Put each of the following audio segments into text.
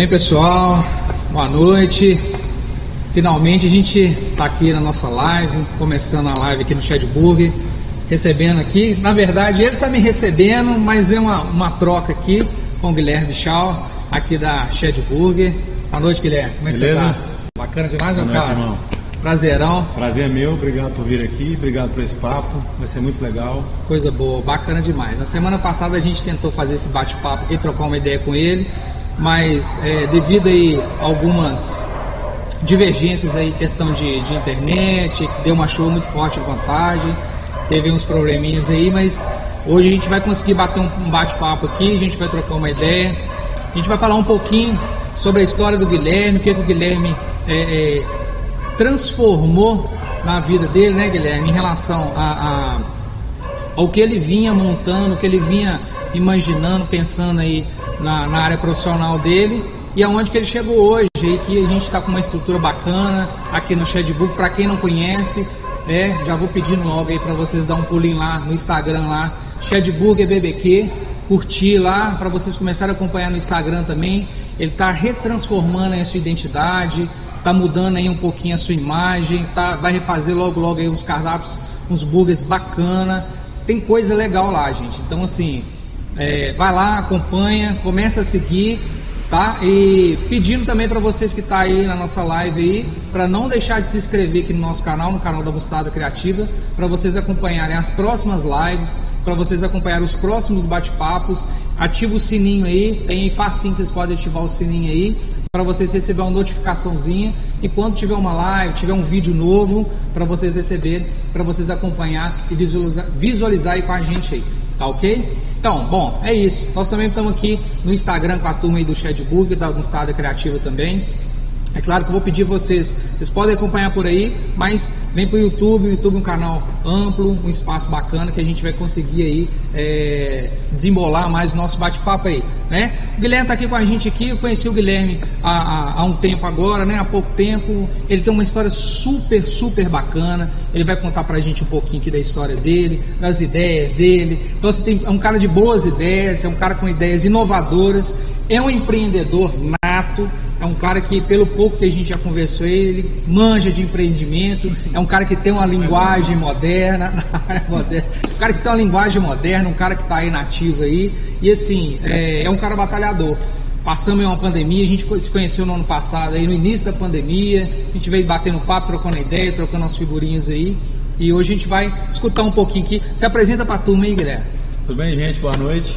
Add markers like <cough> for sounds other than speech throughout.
bem, pessoal? Boa noite. Finalmente a gente está aqui na nossa live, começando a live aqui no Shedburg, recebendo aqui. Na verdade, ele está me recebendo, mas é uma, uma troca aqui com o Guilherme Schau, aqui da Shedburg. Boa noite, Guilherme. Como é que Beleza? você tá? Bacana demais, meu cara? irmão. Prazerão, Prazer é meu, obrigado por vir aqui, obrigado por esse papo, vai ser muito legal. coisa boa, bacana demais. Na semana passada a gente tentou fazer esse bate-papo aqui, trocar uma ideia com ele, mas é, devido aí a algumas divergências aí, questão de, de internet, deu uma chuva muito forte em vantagem, teve uns probleminhas aí, mas hoje a gente vai conseguir bater um, um bate-papo aqui, a gente vai trocar uma ideia, a gente vai falar um pouquinho sobre a história do Guilherme, o que, que o Guilherme é, é, transformou na vida dele, né, Guilherme, em relação a, a ao que ele vinha montando, o que ele vinha imaginando, pensando aí na, na área profissional dele. E aonde que ele chegou hoje, aí que a gente está com uma estrutura bacana aqui no Shedbook, para quem não conhece, é, já vou pedindo logo aí para vocês dar um pulinho lá no Instagram lá, Shedburger BBQ, curtir lá, para vocês começarem a acompanhar no Instagram também, ele está retransformando aí a sua identidade, está mudando aí um pouquinho a sua imagem, tá, vai refazer logo logo aí uns cardápios, uns burgers bacana, tem coisa legal lá, gente. Então, assim, é, vai lá, acompanha, começa a seguir, tá? E pedindo também para vocês que tá aí na nossa live aí, para não deixar de se inscrever aqui no nosso canal, no canal da Bustada Criativa, para vocês acompanharem as próximas lives, para vocês acompanharem os próximos bate-papos. Ativa o sininho aí, tem facinho, vocês podem ativar o sininho aí, para vocês receberem uma notificaçãozinha e quando tiver uma live, tiver um vídeo novo, para vocês receberem, para vocês acompanhar e visualizar, visualizar aí com a gente aí, tá ok? Então, bom, é isso. Nós também estamos aqui no Instagram com a turma aí do Shedburg, da Gustada Criativa também. É claro que eu vou pedir vocês, vocês podem acompanhar por aí, mas vem para o YouTube, o YouTube é um canal amplo, um espaço bacana que a gente vai conseguir aí é, desembolar mais o nosso bate-papo aí, né? O Guilherme está aqui com a gente aqui, eu conheci o Guilherme há, há, há um tempo agora, né? Há pouco tempo, ele tem uma história super, super bacana, ele vai contar pra gente um pouquinho aqui da história dele, das ideias dele, então assim, tem, é um cara de boas ideias, é um cara com ideias inovadoras, é um empreendedor nato, é um cara que, pelo pouco que a gente já conversou, ele manja de empreendimento, é um cara que tem uma linguagem moderna, <laughs> moderna um cara que tem uma linguagem moderna, um cara que está aí nativo aí, e assim, é, é um cara batalhador. Passamos em uma pandemia, a gente se conheceu no ano passado, aí no início da pandemia, a gente veio batendo papo, trocando ideia, trocando as figurinhas aí, e hoje a gente vai escutar um pouquinho aqui. Se apresenta pra turma aí, Guilherme. Tudo bem, gente? Boa noite.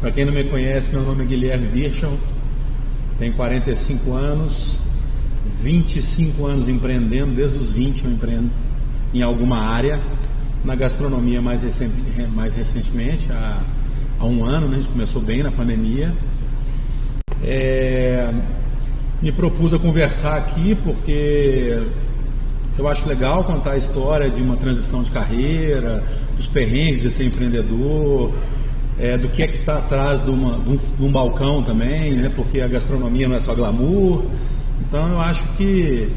Para quem não me conhece, meu nome é Guilherme Birchon, tenho 45 anos, 25 anos empreendendo, desde os 20 eu empreendo em alguma área, na gastronomia mais, recen mais recentemente, há, há, um ano, né? a gente começou bem na pandemia. É, me propus a conversar aqui porque eu acho legal contar a história de uma transição de carreira, dos perrengues de ser empreendedor, é, do que é que está atrás de, uma, de, um, de, um, balcão também, né? porque a gastronomia não é só glamour. Então eu acho que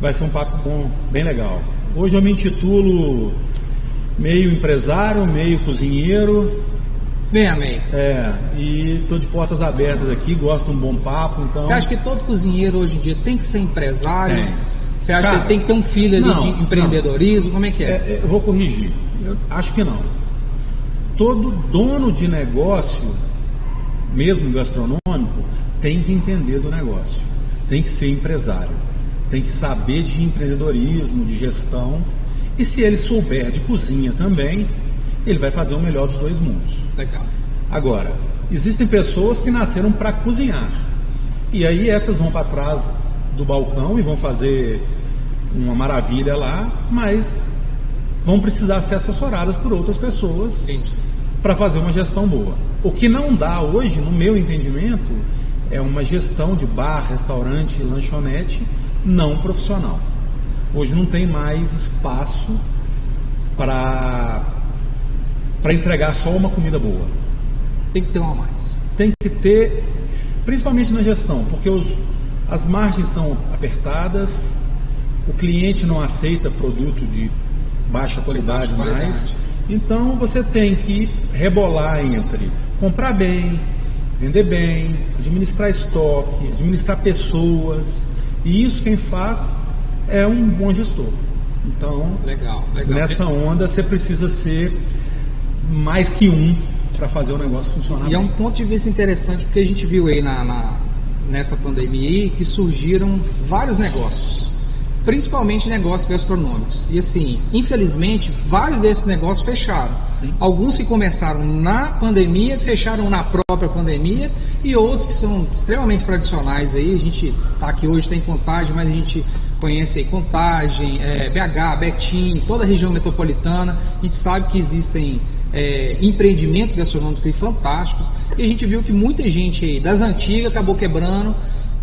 vai ser um papo bom, bem legal. Hoje eu me intitulo meio empresário, meio cozinheiro. Bem, amém. É, e estou de portas abertas aqui, gosto de um bom papo. Então... Você acha que todo cozinheiro hoje em dia tem que ser empresário? Você acha Cara, que tem que ter um filho não, de empreendedorismo? não. Como é que é? é? Eu vou corrigir. Eu acho que não todo dono de negócio, mesmo gastronômico, tem que entender do negócio, tem que ser empresário, tem que saber de empreendedorismo, de gestão, e se ele souber de cozinha também, ele vai fazer o melhor dos dois mundos. Legal. Agora, existem pessoas que nasceram para cozinhar, e aí essas vão para trás do balcão e vão fazer uma maravilha lá, mas vão precisar ser assessoradas por outras pessoas para fazer uma gestão boa. O que não dá hoje, no meu entendimento, é uma gestão de bar, restaurante, lanchonete não profissional. Hoje não tem mais espaço para para entregar só uma comida boa. Tem que ter uma mais. Tem que ter, principalmente na gestão, porque os, as margens são apertadas, o cliente não aceita produto de baixa qualidade, baixa qualidade. mais. Então você tem que rebolar entre comprar bem, vender bem, administrar estoque, administrar pessoas. E isso quem faz é um bom gestor. Então, legal, legal. nessa onda você precisa ser mais que um para fazer o negócio funcionar. E é um ponto de vista interessante porque a gente viu aí na, na nessa pandemia que surgiram vários negócios, principalmente negócios gastronômicos. E assim, infelizmente, vários desses negócios fecharam. Sim. Alguns que começaram na pandemia, fecharam na própria pandemia, e outros que são extremamente tradicionais aí. A gente está aqui hoje, tem contagem, mas a gente conhece aí Contagem, é, BH, Betim, toda a região metropolitana. A gente sabe que existem é, empreendimentos gastronômicos fantásticos. E a gente viu que muita gente aí das antigas acabou quebrando.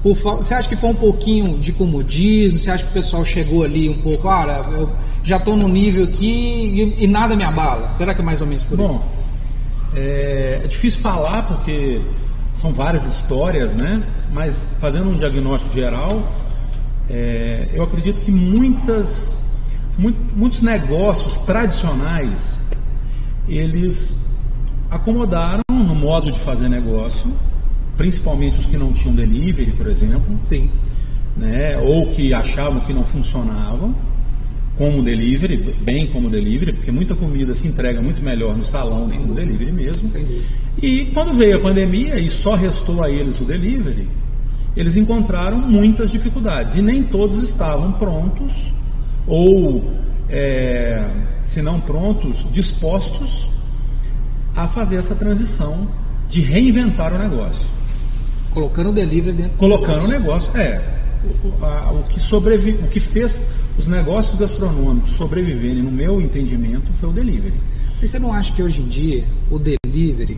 Por, você acha que foi um pouquinho de comodismo? Você acha que o pessoal chegou ali um pouco, olha, eu já estou no nível aqui e, e, nada me abala? Será que é mais ou menos por aí? Bom, é, é difícil falar porque são várias histórias, né? Mas fazendo um diagnóstico geral, é, eu acredito que muitas, muito, muitos negócios tradicionais eles acomodaram no modo de fazer negócio, principalmente os que não tinham delivery, por exemplo, Sim. Né, ou que achavam que não funcionavam como delivery, bem como delivery, porque muita comida se entrega muito melhor no salão do que no delivery mesmo. E quando veio a pandemia e só restou a eles o delivery, eles encontraram muitas dificuldades e nem todos estavam prontos ou é, se não prontos, dispostos a fazer essa transição de reinventar o negócio. Colocando o delivery dentro Colocando o negócio, é. O, a, o, que sobrevi, o que fez os negócios gastronômicos sobreviverem, no meu entendimento, foi o delivery. Você não acha que hoje em dia o delivery,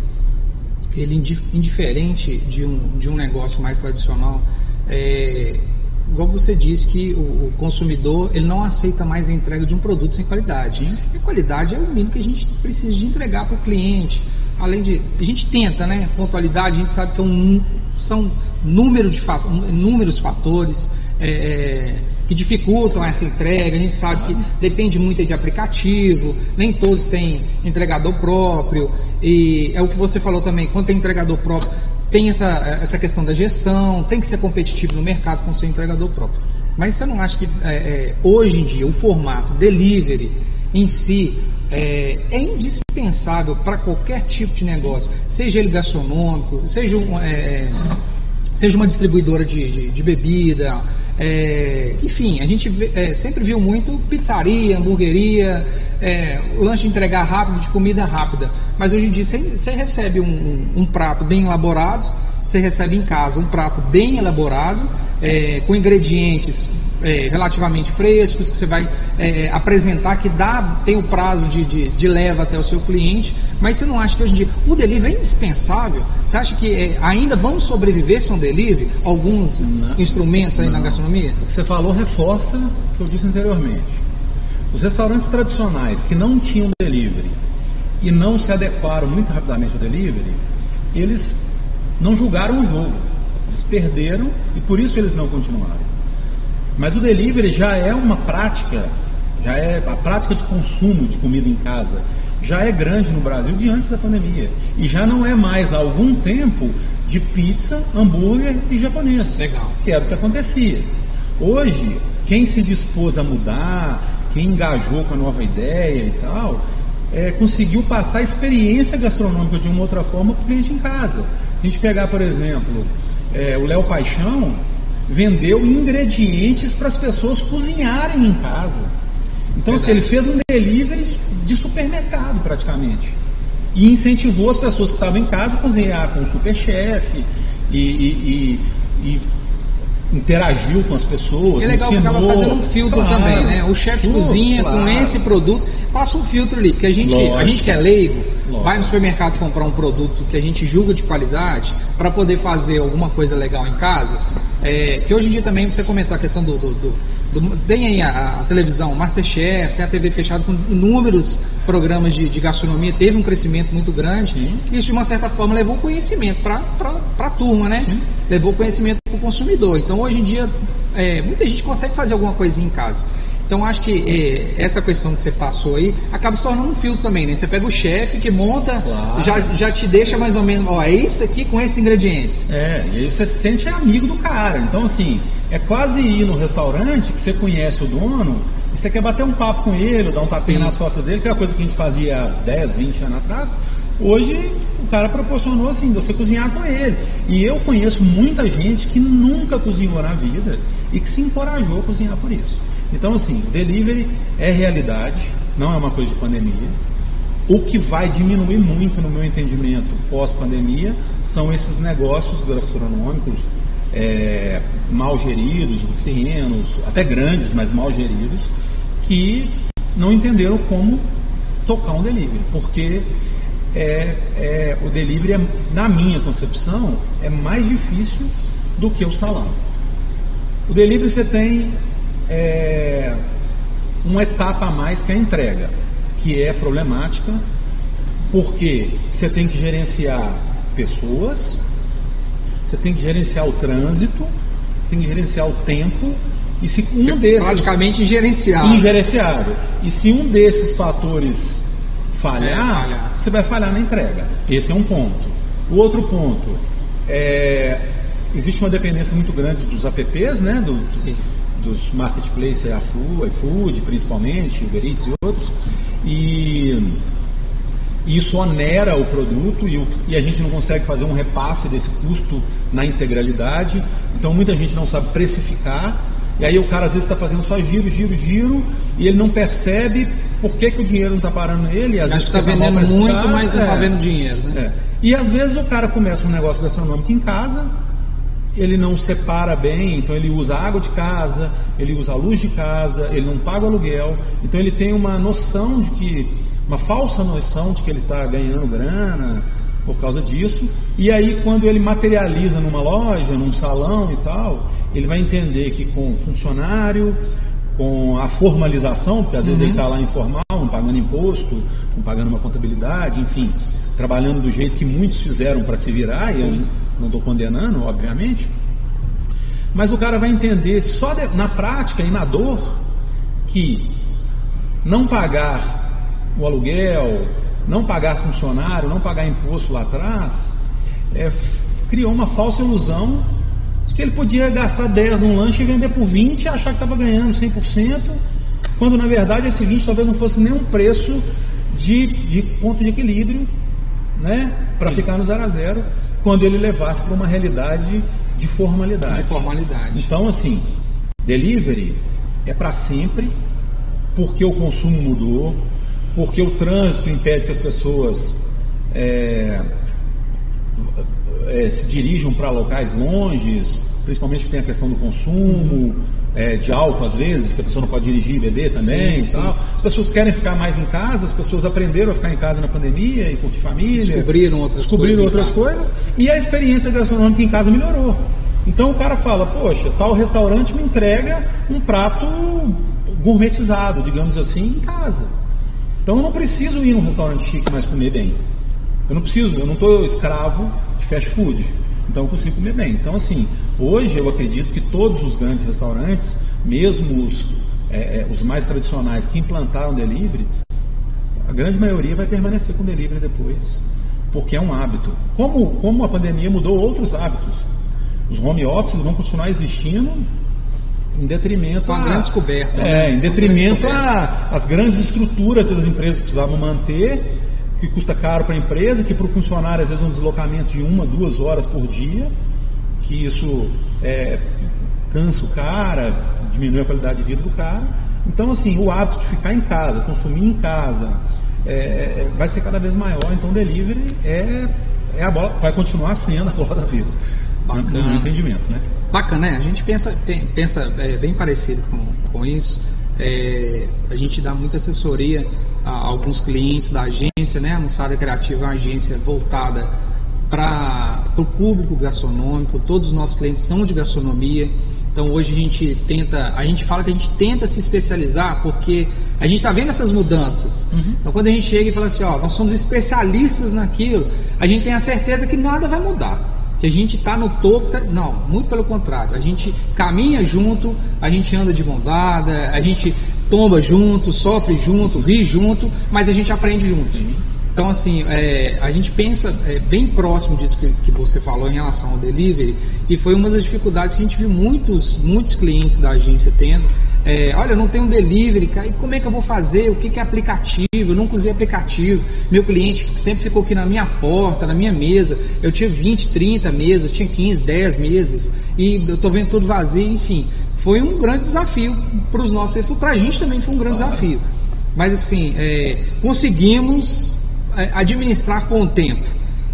ele indiferente de um, de um negócio mais tradicional, é, igual você disse que o, o, consumidor ele não aceita mais a entrega de um produto sem qualidade. Hein? E qualidade é o mínimo que a gente precisa de entregar para o cliente. Além de, a gente tenta, né? Pontualidade, a gente sabe que é um, são número de inúmeros fatores é, é, que dificultam essa entrega. A gente sabe que depende muito de aplicativo, nem todos têm entregador próprio. E é o que você falou também, quando tem entregador próprio, tem essa, essa questão da gestão, tem que ser competitivo no mercado com seu empregador próprio. Mas você não acha que é, é, hoje em dia o formato delivery em si é, é indispensável para qualquer tipo de negócio, seja ele gastronômico, seja um, é, seja uma distribuidora de, de, de bebida, é, enfim, a gente é, sempre viu muito pizzaria, hamburgueria, é, lanche entregar rápido, de comida rápida. Mas hoje em dia você, você recebe um, um, um, prato bem elaborado, você recebe em casa um prato bem elaborado, é, com ingredientes é, relativamente frescos, que você vai é, apresentar, que dá, tem o prazo de, de, de, leva até o seu cliente, mas você não acha que hoje em dia o delivery é indispensável? Você acha que é, ainda vão sobreviver sem um delivery alguns não, instrumentos aí não. na gastronomia? O que você falou reforça o que eu disse anteriormente. Os restaurantes tradicionais que não tinham delivery e não se adequaram muito rapidamente ao delivery, eles não julgaram o jogo. Eles perderam e por isso eles não continuaram. Mas o delivery já é uma prática, já é a prática de consumo de comida em casa já é grande no Brasil diante da pandemia e já não é mais há algum tempo de pizza, hambúrguer e japonês, Legal. que era o que acontecia. Hoje, quem se dispôs a mudar, quem engajou com a nova ideia e tal, é, conseguiu passar a experiência gastronômica de uma outra forma para o cliente em casa. A gente pegar, por exemplo, é, o Léo Paixão, vendeu ingredientes para as pessoas cozinharem em casa. Então, assim, ele fez um delivery de supermercado praticamente. E incentivou as pessoas que estavam em casa a cozinhar com o superchef e, e, e, e interagiu com as pessoas. É legal ensinou, que acaba fazendo um filtro claro, também, né? O chefe cozinha claro. com esse produto, passa um filtro ali, porque a gente, a gente que é leigo, Lógico. vai no supermercado comprar um produto que a gente julga de qualidade para poder fazer alguma coisa legal em casa. É, que hoje em dia também você comentou a questão do, do do, tem aí a, a, televisão Masterchef, tem a TV fechada com inúmeros programas de, de gastronomia, teve um crescimento muito grande. Sim. E isso, de uma certa forma, levou conhecimento para a turma, né? Sim. Levou conhecimento para o consumidor. Então, hoje em dia, é, muita gente consegue fazer alguma coisinha em casa. Então acho que eh, essa questão que você passou aí acaba se tornando um filtro também, né? Você pega o chefe que monta, Claro. já, já te deixa mais ou menos, ó, é isso aqui com esses ingredientes. É, e aí você se sente amigo do cara. Então, assim, é quase ir no restaurante que você conhece o dono e você quer bater um papo com ele, dar um tapinha Sim. nas costas dele, que é uma coisa que a gente fazia há 10, 20 anos atrás. Hoje, o cara proporcionou, assim, você cozinhar com ele. E eu conheço muita gente que nunca cozinhou na vida e que se encorajou a cozinhar por isso. Então, assim, delivery é realidade, não é uma coisa de pandemia. O que vai diminuir muito, no meu entendimento, pós-pandemia, são esses negócios gastronômicos é, mal geridos, pequenos, até grandes, mas mal geridos, que não entenderam como tocar um delivery. Porque é, é, o delivery, é, na minha concepção, é mais difícil do que o salão. O delivery você tem é, uma etapa a mais que a entrega, que é problemática, porque você tem que gerenciar pessoas, você tem que gerenciar o trânsito, tem que gerenciar o tempo, e se um desses Praticamente ingerenciável. ingerenciável, e se um desses fatores É, falhar, falhar. você vai falhar na entrega. Esse é um ponto. O outro ponto é existe uma dependência muito grande dos apps, né, do, Sim. Dos marketplaces, iFood, iFood principalmente, Uber Eats e outros, e isso onera o produto e, o- e a gente não consegue fazer um repasse desse custo na integralidade. Então muita gente não sabe precificar. E aí o cara às vezes está fazendo só giro, giro, giro, e ele não percebe por que, que o dinheiro não está parando nele. Às Acho vezes está tá vendendo muito, mas não está É. vendo dinheiro, né? É. E às vezes o cara começa um negócio gastronômico em casa, ele não separa bem, então ele usa a água de casa, ele usa a luz de casa, ele não paga o aluguel, então ele tem uma noção de que, uma falsa noção de que ele está ganhando grana por causa disso, e aí quando ele materializa numa loja, num salão e tal, ele vai entender que com funcionário, com a formalização, porque às vezes Uhum. ele está lá informal, não pagando imposto, não pagando uma contabilidade, enfim, trabalhando do jeito que muitos fizeram para se virar, e eu não estou condenando, obviamente, mas o cara vai entender só de- na prática e na dor que não pagar o aluguel, não pagar funcionário, não pagar imposto lá atrás, é, criou uma falsa ilusão de que ele podia gastar 10 num lanche e vender por 20 e achar que estava ganhando 100%, quando na verdade esse 20 talvez não fosse nem um preço de, de ponto de equilíbrio, né, para ficar no zero a zero, quando ele levasse para uma realidade de formalidade. De formalidade. Então, assim, delivery é para sempre, porque o consumo mudou, porque o trânsito impede que as pessoas é, é, se dirijam para locais longes, principalmente tem a questão do consumo, é, de álcool às vezes, que a pessoa não pode dirigir e beber também Sim, e tal. As pessoas querem ficar mais em casa, as pessoas aprenderam a ficar em casa na pandemia e curtir família Descobriram outras descobriram coisas. outras coisas e a experiência gastronômica em casa melhorou. Então o cara fala, poxa, tal restaurante me entrega um prato gourmetizado, digamos assim, em casa. Então eu não preciso ir num restaurante chique mais comer bem. Eu não preciso, eu não estou escravo de fast food. Então eu consigo comer bem. Então assim, hoje eu acredito que todos os grandes restaurantes, mesmo os, é, é, os mais tradicionais que implantaram delivery, a grande maioria vai permanecer com delivery depois, porque é um hábito. Como, como a pandemia mudou outros hábitos, os home offices vão continuar existindo em detrimento uma a- grande descoberta, né? É, em Uma grande detrimento às grandes estruturas que as empresas precisavam manter, que custa caro para a empresa, que para o funcionário às vezes um deslocamento de uma, duas horas por dia, que isso é, cansa o cara, diminui a qualidade de vida do cara. Então, assim, o hábito de ficar em casa, consumir em casa, é, é, vai ser cada vez maior. Então, o delivery é, é a bola, vai continuar sendo a bola da vez, no- no Bacana. meu entendimento, né? Bacana, né? A gente pensa, pensa é, bem parecido com, com isso. É, a gente dá muita assessoria alguns clientes da agência, né? A Moçada Criativa é uma agência voltada para o público gastronômico. Todos os nossos clientes são de gastronomia. Então hoje a gente tenta, a gente fala que a gente tenta se especializar porque a gente está vendo essas mudanças. Uhum. Então quando a gente chega e fala assim, ó, nós somos especialistas naquilo, a gente tem a certeza que nada vai mudar. Que a gente está no topo. Não, muito pelo contrário. A gente caminha junto, a gente anda de mão dada, a gente tomba junto, sofre junto, ri junto, mas a gente aprende junto. Então, assim, é, a gente pensa é, bem próximo disso que, que, você falou em relação ao delivery, e foi uma das dificuldades que a gente viu muitos, muitos clientes da agência tendo. É, olha, não tenho delivery, cara, e como é que eu vou fazer? O que, que é aplicativo? Eu nunca usei aplicativo. Meu cliente sempre ficou aqui na minha porta, na minha mesa. Eu tinha 20, 30 mesas, tinha 15, 10 mesas, e eu estou vendo tudo vazio, enfim. Foi um grande desafio para os nossos, para a gente também foi um grande desafio. Mas assim, é, conseguimos administrar com o tempo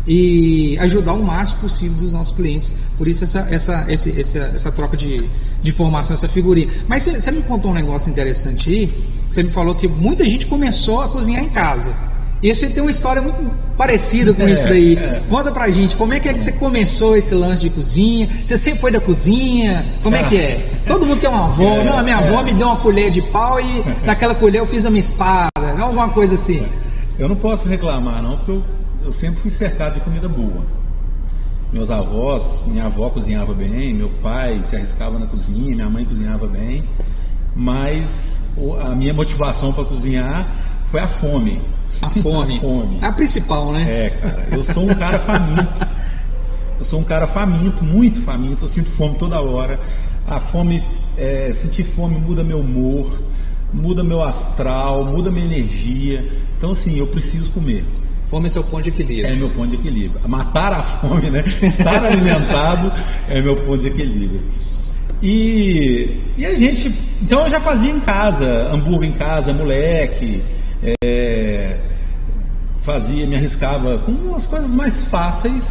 e ajudar o máximo possível dos nossos clientes. Por isso essa, essa, essa, essa, essa troca de, de informação, essa figurinha. Mas você me contou um negócio interessante aí. Você me falou que muita gente começou a cozinhar em casa. E você tem uma história muito parecida com é, isso daí. É. Conta pra gente, como é que é que você começou esse lance de cozinha? Você sempre foi da cozinha? Como é que é? Todo mundo tem uma avó. É, Não, a minha avó me deu uma colher de pau e <laughs> naquela colher eu fiz a minha espada. Alguma coisa assim. Eu não posso reclamar, não, porque eu, eu sempre fui cercado de comida boa. Meus avós, minha avó cozinhava bem, meu pai se arriscava na cozinha, minha mãe cozinhava bem, mas a minha motivação para cozinhar foi a fome. A fome. a fome. A principal, né? É, cara. Eu sou um cara faminto. Eu sou um cara faminto, muito faminto. Eu sinto fome toda hora. A fome, é, sentir fome muda meu humor muda meu astral, muda minha energia. Então, assim, eu preciso comer. Fome é seu ponto de equilíbrio. É meu ponto de equilíbrio. Matar a fome, né? <laughs> Estar alimentado é meu ponto de equilíbrio. E, e a gente. Então eu já fazia em casa, hambúrguer em casa, moleque. É, fazia, me arriscava com as coisas mais fáceis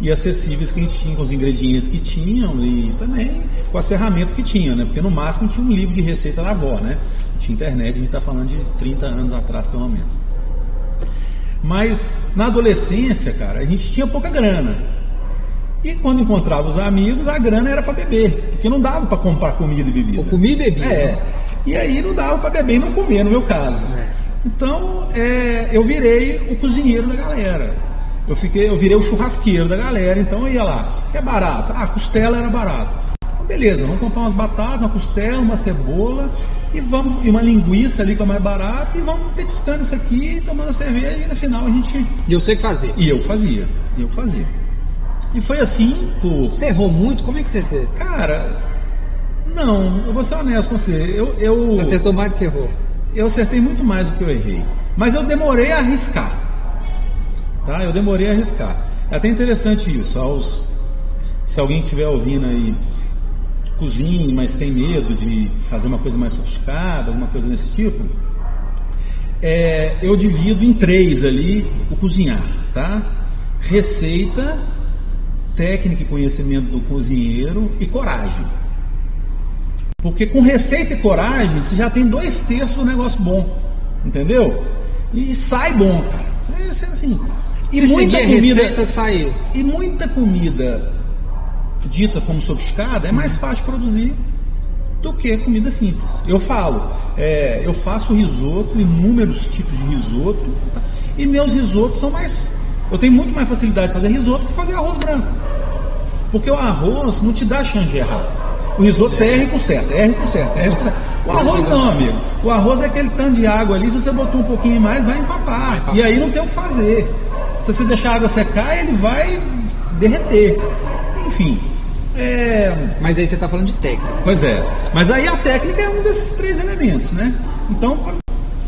e acessíveis que a gente tinha, com os ingredientes que tinham e também com as ferramentas que tinham, né? Porque no máximo tinha um livro de receita da avó, né? Tinha internet, a gente está falando de 30 anos atrás pelo menos. Mas na adolescência, cara, a gente tinha pouca grana. E quando encontrava os amigos, a grana era para beber, porque não dava para comprar comida e bebida. Ou comida e bebida. É. E aí não dava para beber e não comer, no meu caso. É. Então, é, eu virei o cozinheiro da galera. Eu, fiquei, eu virei o churrasqueiro da galera, então eu ia lá. Que é barato? Ah, costela era barato. Então, beleza, vamos comprar umas batatas, uma costela, uma cebola e vamos e uma linguiça ali que é mais barata e vamos petiscando isso aqui, tomando cerveja e no final a gente. E eu sei fazer. E eu fazia, e eu fazia. E foi assim por. Você errou muito? Como é que você fez? Cara, não, eu vou ser honesto com você. Eu, eu, você acertou mais do que errou? Eu acertei muito mais do que eu errei. Mas eu demorei a arriscar. Tá? Eu demorei a arriscar. É até interessante isso. Aos, se alguém estiver ouvindo aí cozinhe, mas tem medo de fazer uma coisa mais sofisticada, alguma coisa desse tipo, é, eu divido em três ali o cozinhar, tá? Receita, técnica e conhecimento do cozinheiro e coragem. Porque com receita e coragem, você já tem dois terços do negócio bom, entendeu? E sai bom, cara. É assim. E muita comida saiu. E muita comida dita como sofisticada é mais fácil produzir do que comida simples. Eu falo, é, eu faço risoto, inúmeros tipos de risoto, e meus risotos são mais. Eu tenho muito mais facilidade de fazer risoto que fazer arroz branco. Porque o arroz não te dá chance de errar. O risoto é R com certo, R com certo, R com certo. O arroz não, amigo. O arroz é aquele tanto de água ali, se você botar um pouquinho mais, vai empapar. E aí não tem o que fazer. Se você deixar a água secar, ele vai derreter. Enfim. É... Mas aí você está falando de técnica. Pois é. Mas aí a técnica é um desses três elementos, né? Então,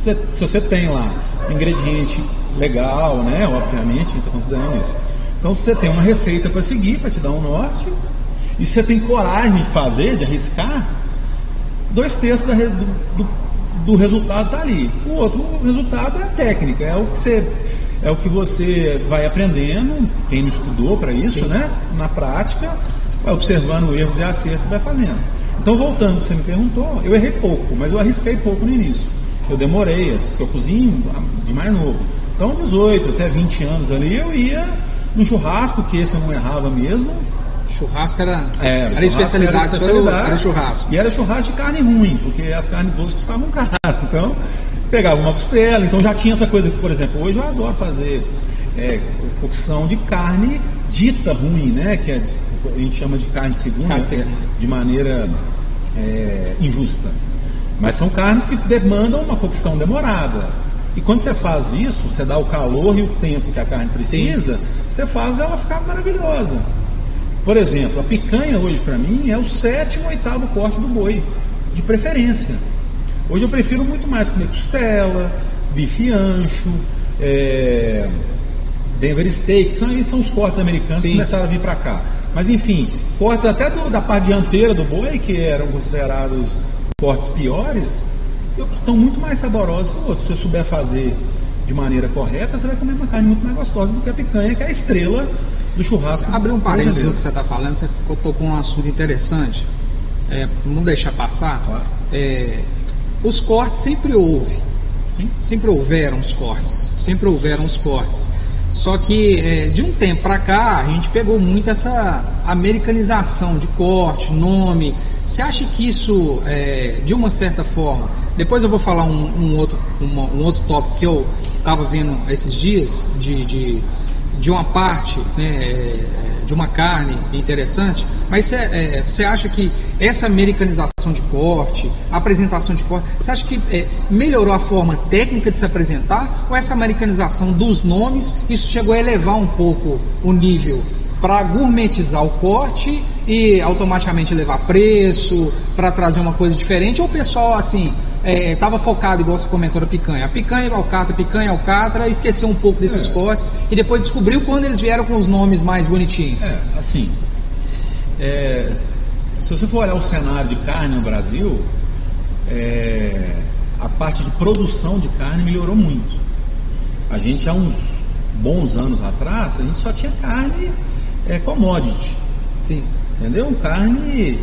se, você tem lá um ingrediente legal, né? Obviamente, a gente está considerando isso. Então, se você tem uma receita para seguir, para te dar um norte, e se você tem coragem de fazer, de arriscar, dois terços da, do, do, do resultado está ali. O outro resultado é a técnica, é o que você é o que você vai aprendendo, quem não estudou para isso, Sim. né? Na prática, vai observando erros e acertos e vai fazendo. Então, voltando, você me perguntou, eu errei pouco, mas eu arrisquei pouco no início. Eu demorei, porque eu cozinho de mais novo. Então, 18 até 20 anos ali, eu ia no churrasco, que esse eu não errava mesmo. Churrasco era, é, era, churrasco especialidade, era, especialidade era churrasco. E era churrasco de carne ruim, porque as carnes boas custavam caro. Então, pegava uma costela, então já tinha essa coisa que, por exemplo, hoje eu adoro fazer é, cocção de carne dita ruim, né? Que é, a gente chama de carne segunda, Carne é, de maneira é, injusta. Mas são carnes que demandam uma cocção demorada. E quando você faz isso, você dá o calor e o tempo que a carne precisa, você faz ela ficar maravilhosa. Por exemplo, a picanha hoje para mim é o sétimo ou oitavo corte do boi, de preferência. Hoje eu prefiro muito mais comer costela, bife ancho, é, Denver Steak, são, são os cortes americanos Sim. que começaram a vir para cá. Mas enfim, cortes até do- da parte dianteira do boi, que eram considerados cortes piores, estão muito mais saborosos que outros. Se você souber fazer de maneira correta, você vai comer uma carne muito mais gostosa do que a picanha, que é a estrela do churrasco. Abrir um parênteses no que você está falando, você tocou um assunto interessante. É, não deixar passar. Claro. É, os cortes sempre houve. Sempre houveram os cortes. Sempre houveram os cortes. Só que é, de um tempo para cá a gente pegou muito essa americanização de corte, nome. Você acha que isso, é, de uma certa forma, depois eu vou falar um, um outro, um outro tópico que eu estava vendo esses dias, de, de, de uma parte, né, é, de uma carne interessante, mas você, é, acha que essa americanização de corte, apresentação de corte, você acha que é, melhorou a forma técnica de se apresentar? Ou essa americanização dos nomes, isso chegou a elevar um pouco o nível para gourmetizar o corte e automaticamente levar preço, para trazer uma coisa diferente, ou o pessoal assim estava focado igual você comentou da picanha, a picanha alcatra, picanha alcatra, esqueceu um pouco desses É. cortes e depois descobriu quando eles vieram com os nomes mais bonitinhos. É, assim, é, se você for olhar o cenário de carne no Brasil, é, a parte de produção de carne melhorou muito. A gente há uns bons anos atrás, a gente só tinha carne é, commodity, Sim. entendeu? Carne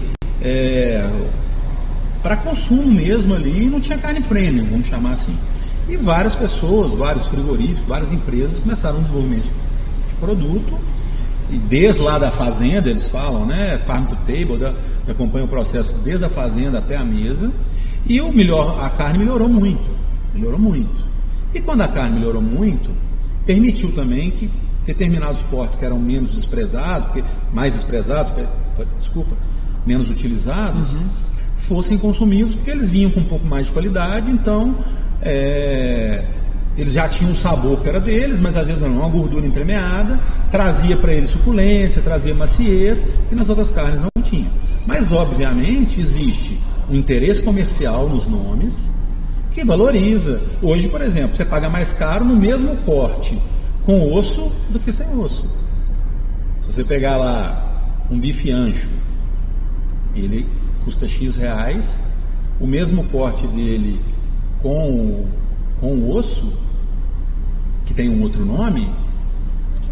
para consumo mesmo ali, não tinha carne premium, vamos chamar assim. E várias pessoas, vários frigoríficos, várias empresas começaram o desenvolvimento de produto e desde lá da fazenda, eles falam, né? Farm to table, da, que acompanha o processo desde a fazenda até a mesa. E o melhor, a carne melhorou muito. Melhorou muito. E quando a carne melhorou muito, permitiu também que determinados cortes que eram menos desprezados, porque- mais desprezados, desculpa, menos utilizados, Uhum. fossem consumidos, porque eles vinham com um pouco mais de qualidade, então é, eles já tinham o sabor que era deles, mas às vezes não, uma gordura entremeada, trazia para eles suculência, trazia maciez, que nas outras carnes não tinha. Mas obviamente existe um interesse comercial nos nomes que valoriza. Hoje, por exemplo, você paga mais caro no mesmo corte com osso do que sem osso. Se você pegar lá um bife ancho, ele custa X reais, o mesmo corte dele com, com o osso, que tem um outro nome,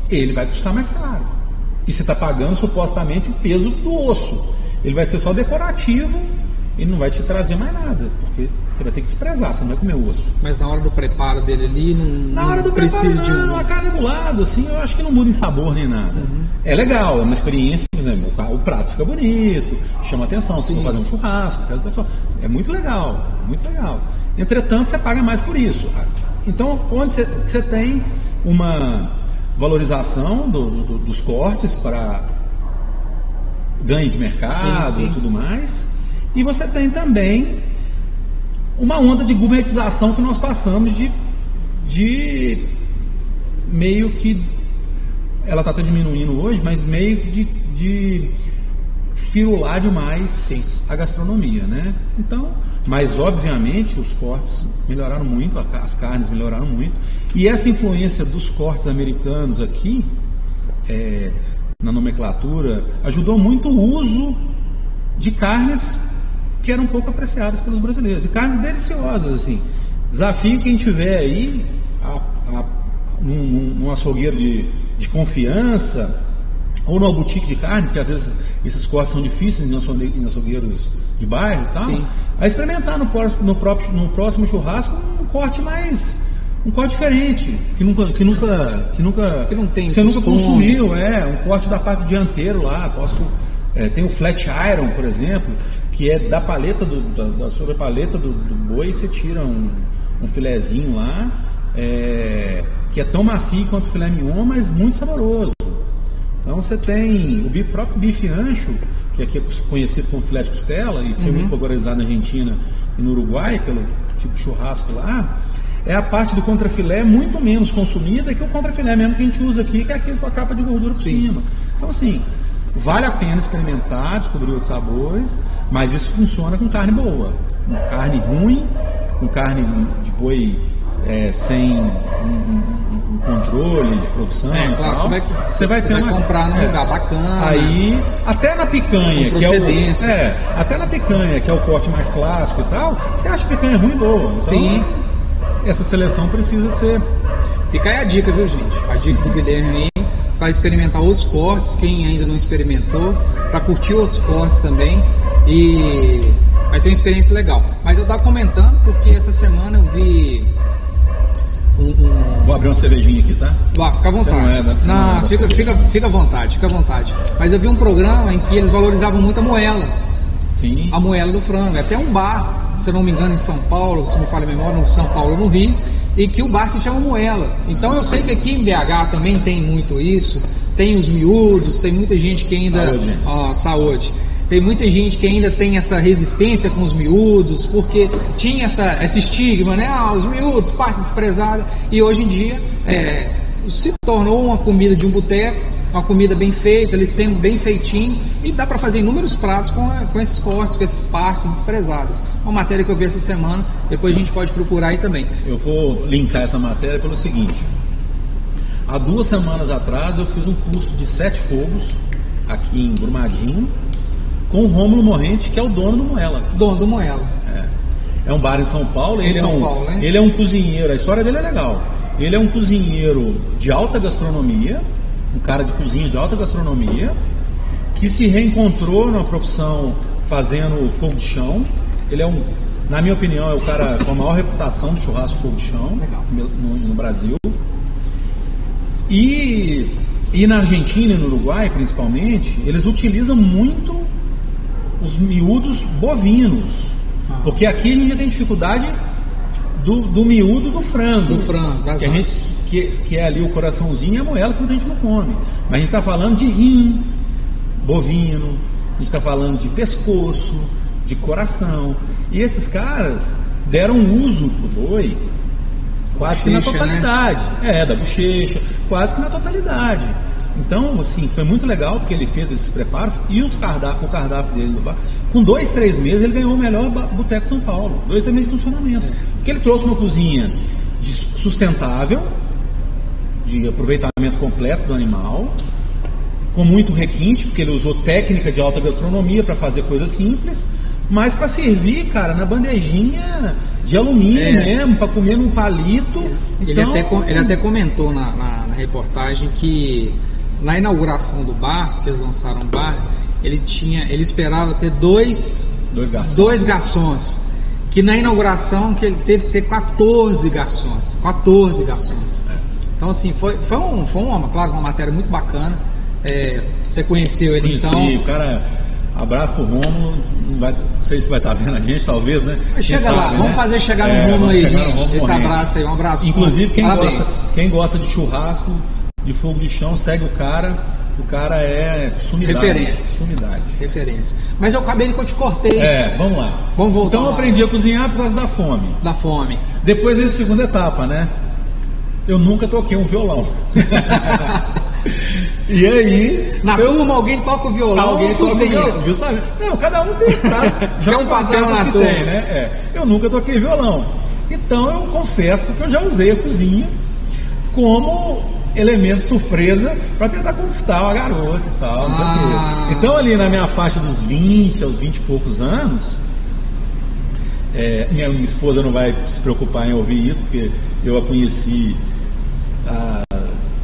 ele vai custar mais caro. E você está pagando supostamente o peso do osso. Ele vai ser só decorativo e não vai te trazer mais nada, porque você vai ter que desprezar, você não vai comer o osso. Mas na hora do preparo dele ali, não, Na hora do preparo, de não, um. a carne do lado, assim, eu acho que não muda em sabor nem nada. Uhum. É legal, é uma experiência, por exemplo, o prato fica bonito, chama atenção, se for fazer um churrasco, casa da pessoa. é muito legal, muito legal. Entretanto, você paga mais por isso. Então, onde você, você tem uma valorização do- do- dos cortes para ganho de mercado Sim, sim. e tudo mais, e você tem também uma onda de gourmetização que nós passamos de, de meio que ela está até diminuindo hoje, mas meio de, de firular demais Sim. a gastronomia, né? Então, mas obviamente os cortes melhoraram muito, as carnes melhoraram muito, e essa influência dos cortes americanos aqui é, na nomenclatura ajudou muito o uso de carnes que eram pouco apreciadas pelos brasileiros. E carnes deliciosas, assim. Desafio quem tiver aí a, a, num, num- açougueiro de, de confiança ou numa boutique de carne, porque às vezes esses cortes são difíceis em açougue- em açougueiros de bairro e tal, Sim. a experimentar no, próximo- no, próprio, no próximo churrasco um corte mais um corte diferente, que nunca, que nunca, que nunca, Que não tem você nunca costume. consumiu, é, um corte da parte dianteiro lá, posso, é, tem o flat iron, por exemplo, que é da paleta do, da, da sobrepaleta do, do boi, você tira um, um filezinho lá, é, que é tão macio quanto o filé mignon, mas muito saboroso. Então você tem o próprio bife ancho, que aqui é conhecido como filé de costela e foi uhum. muito popularizado na Argentina e no Uruguai pelo tipo de churrasco lá, é a parte do contrafilé muito menos consumida que o contrafilé mesmo que a gente usa aqui, que é aquele com a capa de gordura por Sim. cima. Então assim, vale a pena experimentar, descobrir outros sabores, mas isso funciona com carne boa. Com carne ruim, com carne de boi é, sem um, um, controle de produção. É, claro, você vai, você vai, você vai uma, comprar num é, lugar bacana. Aí, até na picanha, que é o. É, até na picanha, que é o corte mais clássico e tal, você acha picanha ruim boa. Então, Sim. Essa seleção precisa ser. Fica aí a dica, viu gente? A dica do Guilherme para experimentar outros cortes, quem ainda não experimentou, para curtir outros cortes também. E vai ter uma experiência legal. Mas eu estava comentando porque essa semana eu vi um, um... Vou abrir uma cervejinha aqui, tá? Vá, fica à vontade. Não, é, não, não fica, fica, fica à vontade, fica à vontade. Mas eu vi um programa em que eles valorizavam muito a moela. Sim. A moela do frango. É até um bar, se eu não me engano, em São Paulo, se não me falha a memória, no São Paulo, no Rio, e que o bar se chama moela. Então eu sei que aqui em BH também tem muito isso. Tem os miúdos, tem muita gente que ainda. Saúde. Ó, saúde tem muita gente que ainda tem essa resistência com os miúdos, porque tinha essa, esse estigma, né? Ah, os miúdos, parte desprezada. E hoje em dia é, se tornou uma comida de um boteco, uma comida bem feita, ele sendo bem feitinho, e dá para fazer inúmeros pratos com, com esses cortes, com esses partes desprezadas. Uma matéria que eu vi essa semana, depois a gente pode procurar aí também. Eu vou linkar essa matéria pelo seguinte. Há duas semanas atrás eu fiz um curso de sete fogos aqui em Brumadinho, com o Rômulo Morrente, que é o dono do Moela. Dono do Moela. É, é um bar em São Paulo. Ele, São é um, Paulo, né? ele é um cozinheiro. A história dele é legal. Ele é um cozinheiro de alta gastronomia, um cara de cozinha de alta gastronomia, que se reencontrou na profissão fazendo fogo de chão. Ele é um, na minha opinião, é o cara com a maior reputação de churrasco fogo de chão no, no Brasil. E, e na Argentina e no Uruguai, principalmente, eles utilizam muito os miúdos bovinos. Ah. Porque aqui a gente tem dificuldade do, do miúdo do frango. Do frango, que, a gente, que, que é ali o coraçãozinho e a moela que a gente não come. Mas a gente está falando de rim bovino, a gente está falando de pescoço, de coração. E esses caras deram uso pro boi quase bochecha, que na né? totalidade. Né? É, da bochecha, quase que na totalidade. Então, assim, foi muito legal porque ele fez esses preparos e os cardápio, o cardápio dele no bar. Com dois, três meses ele ganhou o melhor boteco de São Paulo. Dois, três meses de funcionamento. Porque ele trouxe uma cozinha sustentável, de aproveitamento completo do animal, com muito requinte, porque ele usou técnica de alta gastronomia para fazer coisas simples, mas para servir, cara, na bandejinha de alumínio é. mesmo, para comer num palito. Ele, então... até, ele até comentou na, na, na reportagem que na inauguração do bar, que eles lançaram o bar, ele tinha, ele esperava ter dois, dois garçons. Dois garçons que na inauguração que ele teve que ter 14 garçons, 14 garçons. É. Então assim, foi, foi, um, foi uma, claro, uma matéria muito bacana. É, você conheceu ele Conheci, então? o cara, abraço pro Romulo, não, vai, não sei se vai estar vendo a gente, talvez, né? chega lá, sabe, vamos né? fazer chegar no é, Romulo aí, gente. Esse abraço aí, um abraço. Inclusive, quem gosta, quem gosta de churrasco, de fogo de chão, segue o cara. O cara é sumidade. Referência. Sumidade. Referência. Mas eu acabei que eu te cortei. É, vamos lá. Vamos voltar. Então eu aprendi a cozinhar por causa da fome. Da fome. Depois a segunda etapa, né? Eu nunca toquei um violão. <laughs> e aí. Na eu, turma alguém toca o violão. Alguém toca o violão. Viu, Não, cada um tem, tá? <laughs> já um papel na turma. Tem, né? É. Eu nunca toquei violão. Então eu confesso que eu já usei a cozinha como elemento surpresa para tentar conquistar a garota e tal. Ah. Então, ali na minha faixa dos 20 aos 20 e poucos anos, é, minha, esposa não vai se preocupar em ouvir isso, porque eu a conheci há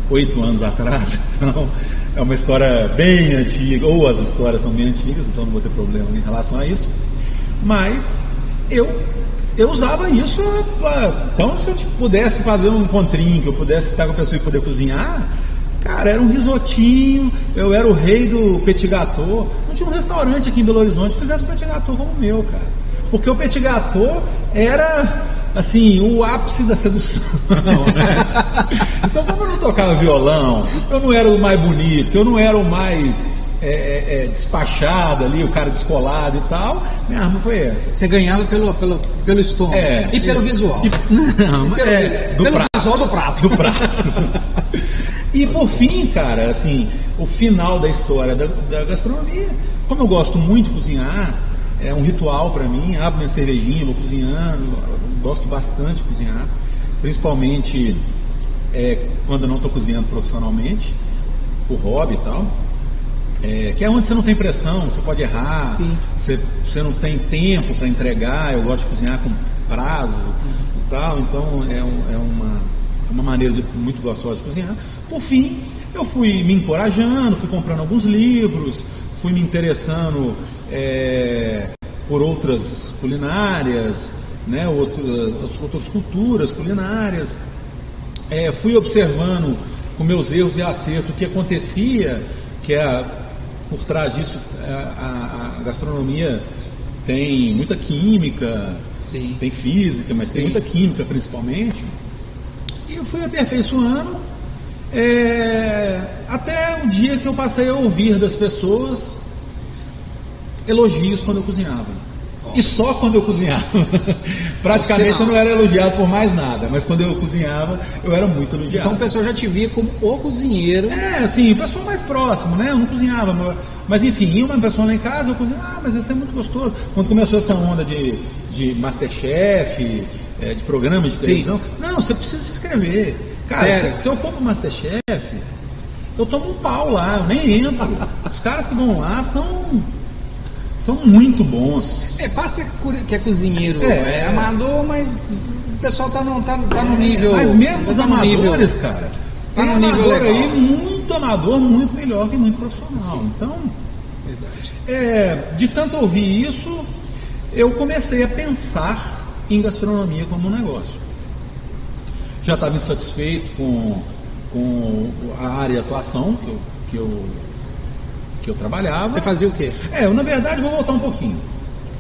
oito anos atrás, <laughs> então é uma história bem antiga, ou as histórias são bem antigas, então não vou ter problema em relação a isso. Mas eu eu usava isso. Então, se eu pudesse fazer um encontrinho, que eu pudesse estar com a pessoa e poder cozinhar, cara, era um risotinho, eu era o rei do petit gâteau. Não tinha um restaurante aqui em Belo Horizonte que fizesse petit gâteau como o meu, cara. Porque o petit gâteau era assim, o ápice da sedução. Né? <laughs> Então, como eu não tocava violão, eu não era o mais bonito, eu não era o mais é, é, é, despachado ali, o cara descolado e tal, minha arma foi essa. Você ganhava pelo, pelo, pelo estômago É. e pelo visual. E- não, E <laughs> pelo, é, do pelo prato. visual do prato. Do prato. <laughs> e por fim, cara, assim, o final da história da, da gastronomia, como eu gosto muito de cozinhar, é um ritual pra mim, abro minha cervejinha, vou cozinhando, gosto bastante de cozinhar, principalmente é, quando eu não estou cozinhando profissionalmente, o hobby e tal. É, que é onde você não tem pressão, você pode errar, Sim. você, você não tem tempo para entregar, eu gosto de cozinhar com prazo e tal, então é, um- é uma, uma maneira de- muito gostosa de cozinhar. Por fim, eu fui me encorajando, fui comprando alguns livros, fui me interessando é, por outras culinárias, né, outras, outras culturas culinárias. É, fui observando com meus erros e acertos o que acontecia, que é, por trás disso é, a, a gastronomia tem muita química, Sim. tem física, mas tem Sim. muita química principalmente. E eu fui aperfeiçoando é, até o dia que eu passei a ouvir das pessoas elogios quando eu cozinhava. E só quando eu cozinhava. <laughs> Praticamente não. eu não era elogiado por mais nada, mas quando eu cozinhava, eu era muito elogiado. Então o pessoal já te via como o cozinheiro. É, assim, o pessoal mais próximo, né? Eu não cozinhava, mas, mas enfim, uma pessoa lá em casa, eu cozinhava, ah, mas isso é muito gostoso. Quando começou essa onda de, de Masterchef, é, de programas de televisão, não, você precisa se inscrever. Cara, se eu for pro Masterchef, eu tomo um pau lá, eu nem entro. Os caras que vão lá são, são muito bons. É, passa que que é cozinheiro, É. é, amador, mas o pessoal tá no, tá, tá no nível. Mas mesmo os tá no amadores, nível- cara, tá no nível amador legal. aí muito amador, muito melhor que muito profissional. Então, Verdade. É, de tanto ouvir isso, eu comecei a pensar em gastronomia como um negócio. Já estava insatisfeito com, com a área de atuação que eu, que eu, que eu trabalhava. Você fazia o quê? É, eu na verdade vou voltar um pouquinho.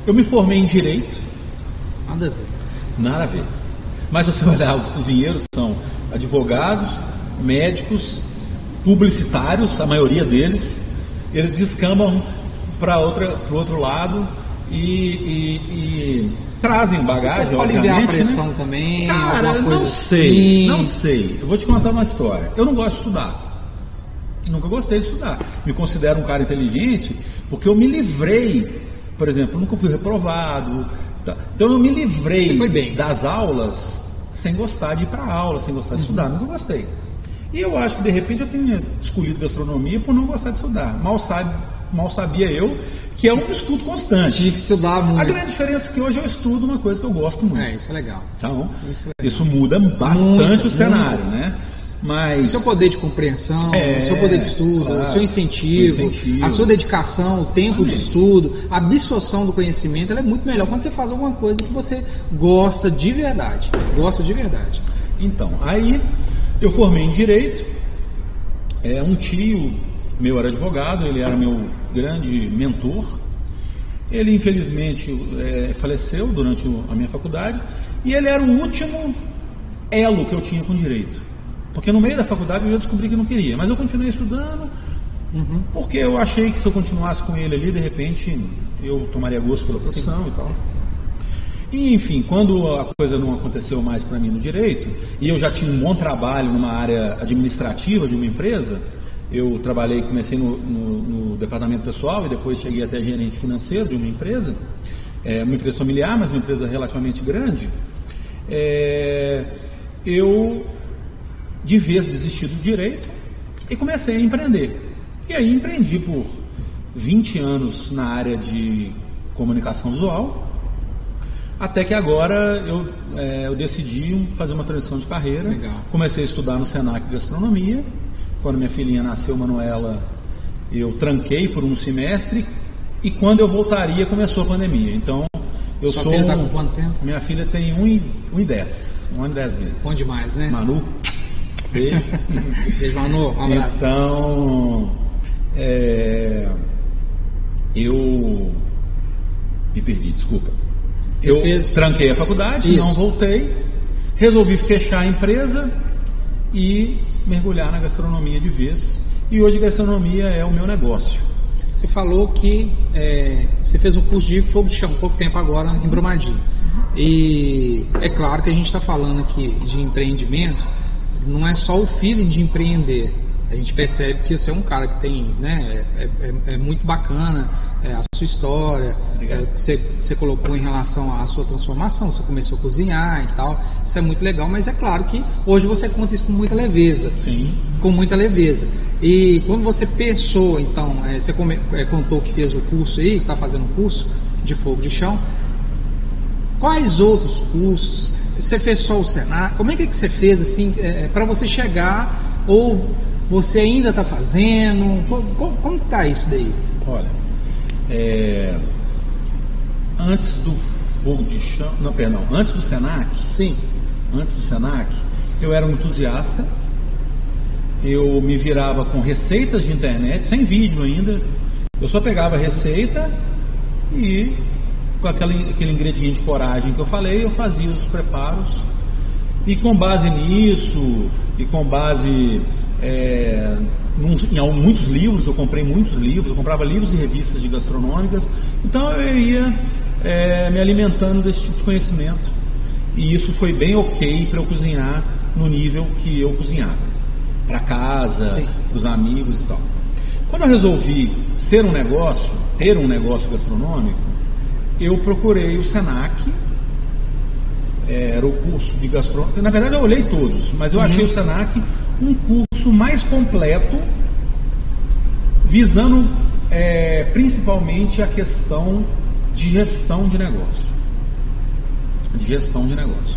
Eu me formei em Direito, Nada a ver. nada a ver. Mas se você olhar, os cozinheiros são advogados, médicos, publicitários, a maioria deles, eles descambam para o outro lado e, e- e trazem bagagem, aliviar a obviamente, pressão né? também, Cara, não sei, assim. não sei. Eu vou te contar uma história. Eu não gosto de estudar. Nunca gostei de estudar. Me considero um cara inteligente porque eu me livrei, por exemplo, nunca fui reprovado. tá? Então eu me livrei das aulas sem gostar de ir para aula, sem gostar de Uhum. estudar. Nunca gostei. E eu acho que de repente eu tenho escolhido gastronomia por não gostar de estudar. Mal, sabe, mal sabia eu que é um estudo constante. Tinha que estudar A muito. grande diferença é que hoje eu estudo uma coisa que eu gosto muito. É, isso é legal. Então, Isso é isso muda bastante Muito, o cenário, muito. né? O Mas seu poder de compreensão, É, o seu poder de estudo, claro. o seu incentivo, O incentivo. a sua dedicação, o tempo de Exatamente. estudo, a absorção do conhecimento, ela é muito melhor quando você faz alguma coisa que você gosta de verdade. Gosta de verdade. Então, aí eu formei em Direito, é, um tio meu era advogado, ele era meu grande mentor. Ele infelizmente é, faleceu durante a minha faculdade e ele era o último elo que eu tinha com Direito. Porque no meio da faculdade eu já descobri que não queria, mas eu continuei estudando, Uhum. porque eu achei que se eu continuasse com ele ali, de repente eu tomaria gosto pela profissão e tal. E, enfim, quando a coisa não aconteceu mais para mim no direito, e eu já tinha um bom trabalho numa área administrativa de uma empresa, eu trabalhei, comecei no, no- no departamento pessoal e depois cheguei até gerente financeiro de uma empresa, é, uma empresa familiar, mas uma empresa relativamente grande. É, eu, de vez, desisti do direito e comecei a empreender. E aí empreendi por 20 anos na área de comunicação visual, até que agora eu, é, eu decidi fazer uma transição de carreira. Legal. Comecei a estudar no Senac Gastronomia. Quando minha filhinha nasceu, Manuela, eu tranquei por um semestre. E quando eu voltaria, começou a pandemia. Então, eu Sua sou. filha tá com quanto tempo? Minha filha tem 1 e, um e 10. Um ano e 10 meses. Bom demais, né? Manu, beijo. <laughs> Beijo, Manu. Um abraço. Então, é, eu me perdi, desculpa. eu fez... tranquei a faculdade, Isso. não voltei, resolvi fechar a empresa e mergulhar na gastronomia de vez. E hoje gastronomia é o meu negócio. Você falou que é, você fez um curso de fogo de chão pouco tempo agora em Brumadinho. E é claro que a gente está falando aqui de empreendimento, não é só o feeling de empreender, a gente percebe que você é um cara que tem, né, é, é, é muito bacana é, a sua história, é, você, você colocou em relação à sua transformação, você começou a cozinhar e tal, isso é muito legal, mas é claro que hoje você conta isso com muita leveza, Sim. com muita leveza. E quando você pensou, então, é, você come, é, contou que fez o curso aí, está fazendo um curso de fogo de chão, quais outros cursos? Você fez só o Senar? Como é que, você fez assim para você chegar ou você ainda está fazendo? Como está isso daí? Olha, é, antes do fogo de chão, não, perdão, antes do Senac, sim, antes do Senac, eu era um entusiasta. Eu me virava com receitas de internet, sem vídeo ainda. Eu só pegava a receita e com aquele, aquele ingrediente coragem que eu falei, eu fazia os preparos. E com base nisso, e com base é, em muitos livros, eu comprei muitos livros, eu comprava livros e revistas de gastronômicas, então eu ia é, me alimentando desse tipo de conhecimento. E isso foi bem ok para eu cozinhar no nível que eu cozinhava. Para casa, para os amigos e tal. Quando eu resolvi ser um negócio, ter um negócio gastronômico, eu procurei o Senac, é, era o curso de gastronomia. Na verdade, eu olhei todos, mas eu uhum. achei o Senac um curso mais completo, visando é, principalmente a questão de gestão de negócio. De gestão de negócio.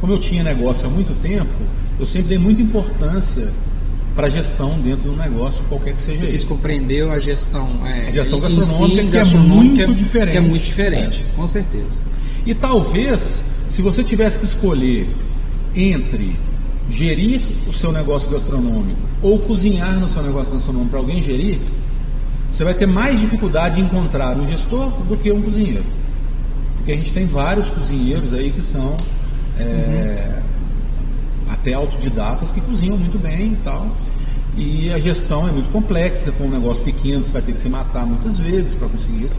Como eu tinha negócio há muito tempo, eu sempre dei muita importância para a gestão dentro do negócio, qualquer que seja isso. compreendeu a gestão, é, a gestão gastronômica, si, que, é muito é, diferente. Que é muito diferente, é. com certeza. E talvez, se você tivesse que escolher entre gerir o seu negócio gastronômico ou cozinhar no seu negócio gastronômico para alguém gerir, você vai ter mais dificuldade em encontrar um gestor do que um cozinheiro. Porque a gente tem vários cozinheiros aí que são é, uhum. até autodidatas que cozinham muito bem e tal. E a gestão é muito complexa, se for um negócio pequeno, você vai ter que se matar muitas vezes para conseguir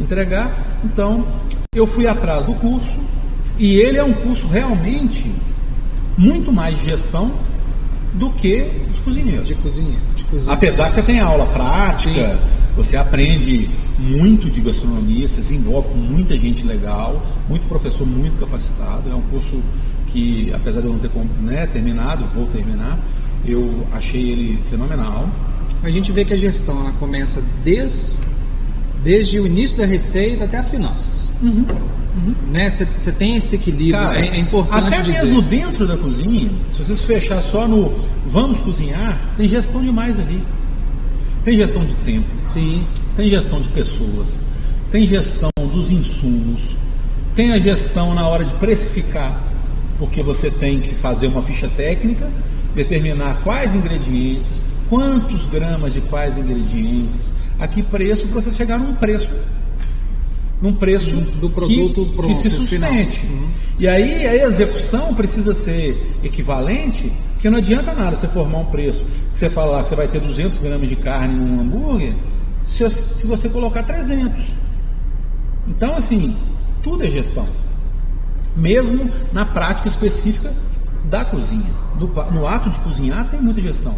entregar. Então, eu fui atrás do curso, e ele é um curso realmente muito mais de gestão do que os cozinheiros. De cozinha, de cozinha. Apesar que você tem aula prática, Sim. você aprende muito de gastronomia, você se envolve com muita gente legal, muito professor muito capacitado. É um curso que, apesar de eu não ter né, terminado, vou terminar, eu achei ele fenomenal. A gente vê que a gestão ela começa desde, desde o início da receita até as finanças. Uhum. Uhum. Né? Você tem esse equilíbrio, Cara, é, é, importante. Até dizer. mesmo dentro da cozinha, se vocês fechar só no vamos cozinhar, tem gestão demais ali. Tem gestão de tempo, Sim. tem gestão de pessoas, tem gestão dos insumos, tem a gestão na hora de precificar, porque você tem que fazer uma ficha técnica, determinar quais ingredientes, quantos gramas de quais ingredientes, a que preço para você chegar num preço num preço do produto que, pronto, que se sustente. Uhum. E aí a execução precisa ser equivalente, porque não adianta nada você formar um preço. Você falar que você vai ter 200 gramas de carne num hambúrguer, se, se você colocar 300. Então, assim, tudo é gestão. Mesmo na prática específica da cozinha. No, no ato de cozinhar tem muita gestão.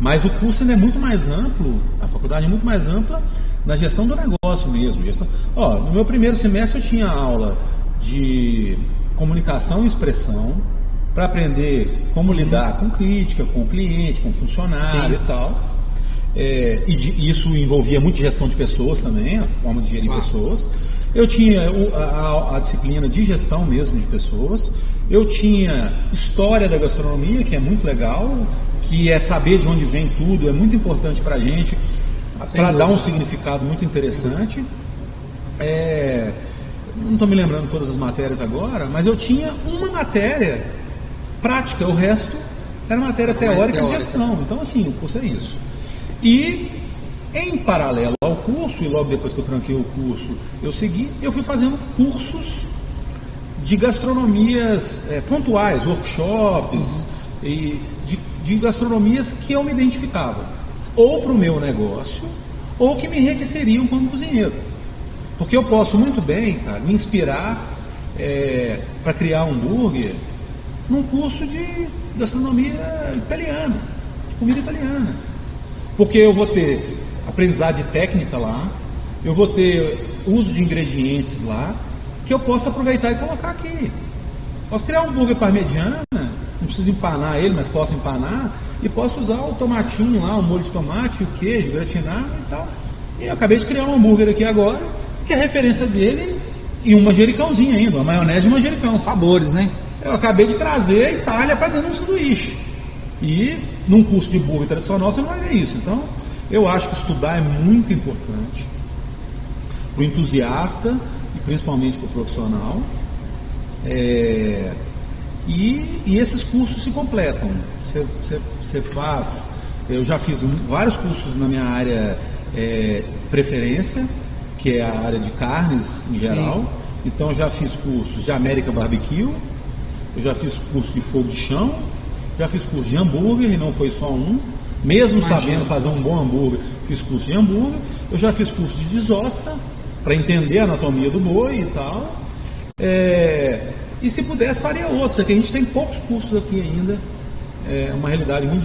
Mas o curso é muito mais amplo, a faculdade é muito mais ampla na gestão do negócio mesmo. Gestão... Ó, no meu primeiro semestre eu tinha aula de comunicação e expressão para aprender como uhum. lidar com crítica, com o cliente, com o funcionário Sim. e tal. É, e de, isso envolvia muito gestão de pessoas também, a forma de gerir pessoas. Eu tinha a, a, a, disciplina de gestão mesmo de pessoas. Eu tinha história da gastronomia, que é muito legal, que é saber de onde vem tudo, é muito importante para a gente para dar um significado muito interessante. É, não estou me lembrando todas as matérias agora, mas eu tinha uma matéria prática, o resto era matéria teórica e gestão. Então, assim, o curso é isso. E, em paralelo ao curso, e logo depois que eu tranquei o curso, eu segui, eu fui fazendo cursos de gastronomias é, pontuais, workshops, uhum. e de, de gastronomias que eu me identificava, ou para o meu negócio, ou que me enriqueceriam como cozinheiro. Porque eu posso muito bem, cara, me inspirar é, para criar um hambúrguer num curso de gastronomia italiana, de comida italiana. Porque eu vou ter aprendizagem técnica lá, eu vou ter uso de ingredientes lá, que eu posso aproveitar e colocar aqui. Posso criar um hambúrguer parmegiana, preciso empanar ele, mas posso empanar, e posso usar o tomatinho lá, o molho de tomate, o queijo, gratinado e tal. E eu acabei de criar um hambúrguer aqui agora, que a referência dele e um manjericãozinho ainda, uma maionese e manjericão. Sabores, né? Eu acabei de trazer a Itália para dentro do sanduíche. E num curso de hambúrguer tradicional você não vai ver isso. Então, eu acho que estudar é muito importante para o entusiasta e principalmente para o profissional. É, e, e, esses cursos se completam. Você faz. Eu já fiz um, vários cursos na minha área é, preferência, que é a área de carnes em geral. Sim. Então eu já fiz cursos de América Barbecue, eu já fiz curso de fogo de chão, já fiz curso de hambúrguer e não foi só um. Mesmo Imagina. sabendo fazer um bom hambúrguer, fiz curso de hambúrguer. Eu já fiz curso de desossa, para entender a anatomia do boi e tal. É, e se pudesse, faria outros. Aqui a gente tem poucos cursos aqui ainda. É uma realidade muito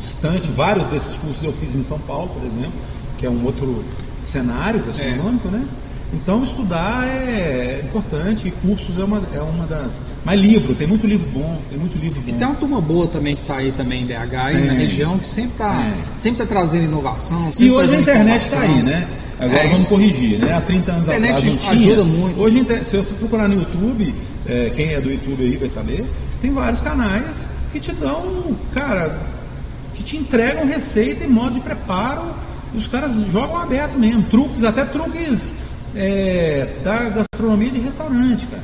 distante. Vários desses cursos eu fiz em São Paulo, por exemplo, que é um outro cenário gastronômico, é. né? Então estudar é importante e cursos é uma, é uma das. Mas livro, tem muito livro bom, tem muito livro bom. E tem uma turma boa também que está aí também em BH, na região, que sempre está é. sempre tá trazendo inovação. E hoje a internet está aí, né? Agora é. vamos corrigir, né? Há 30 anos atrás não tinha. ajuda muito. Hoje, se você procurar no YouTube, é, quem é do YouTube aí vai saber, tem vários canais que te dão, cara, que te entregam receita e modo de preparo. E os caras jogam aberto mesmo, truques, até truques é, da gastronomia de restaurante, cara.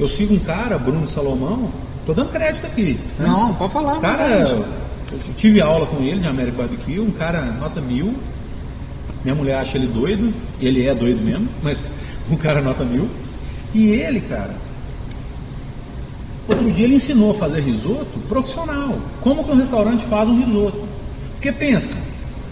Eu sigo um cara, Bruno Salomão, tô dando crédito aqui. Né? Não, pode falar. Cara, eu tive aula com ele de América Barbecue, um cara nota mil. Minha mulher acha ele doido, ele é doido mesmo, mas <laughs> um cara nota mil. E ele, cara, outro dia ele ensinou a fazer risoto profissional. Como que um restaurante faz um risoto? Porque pensa,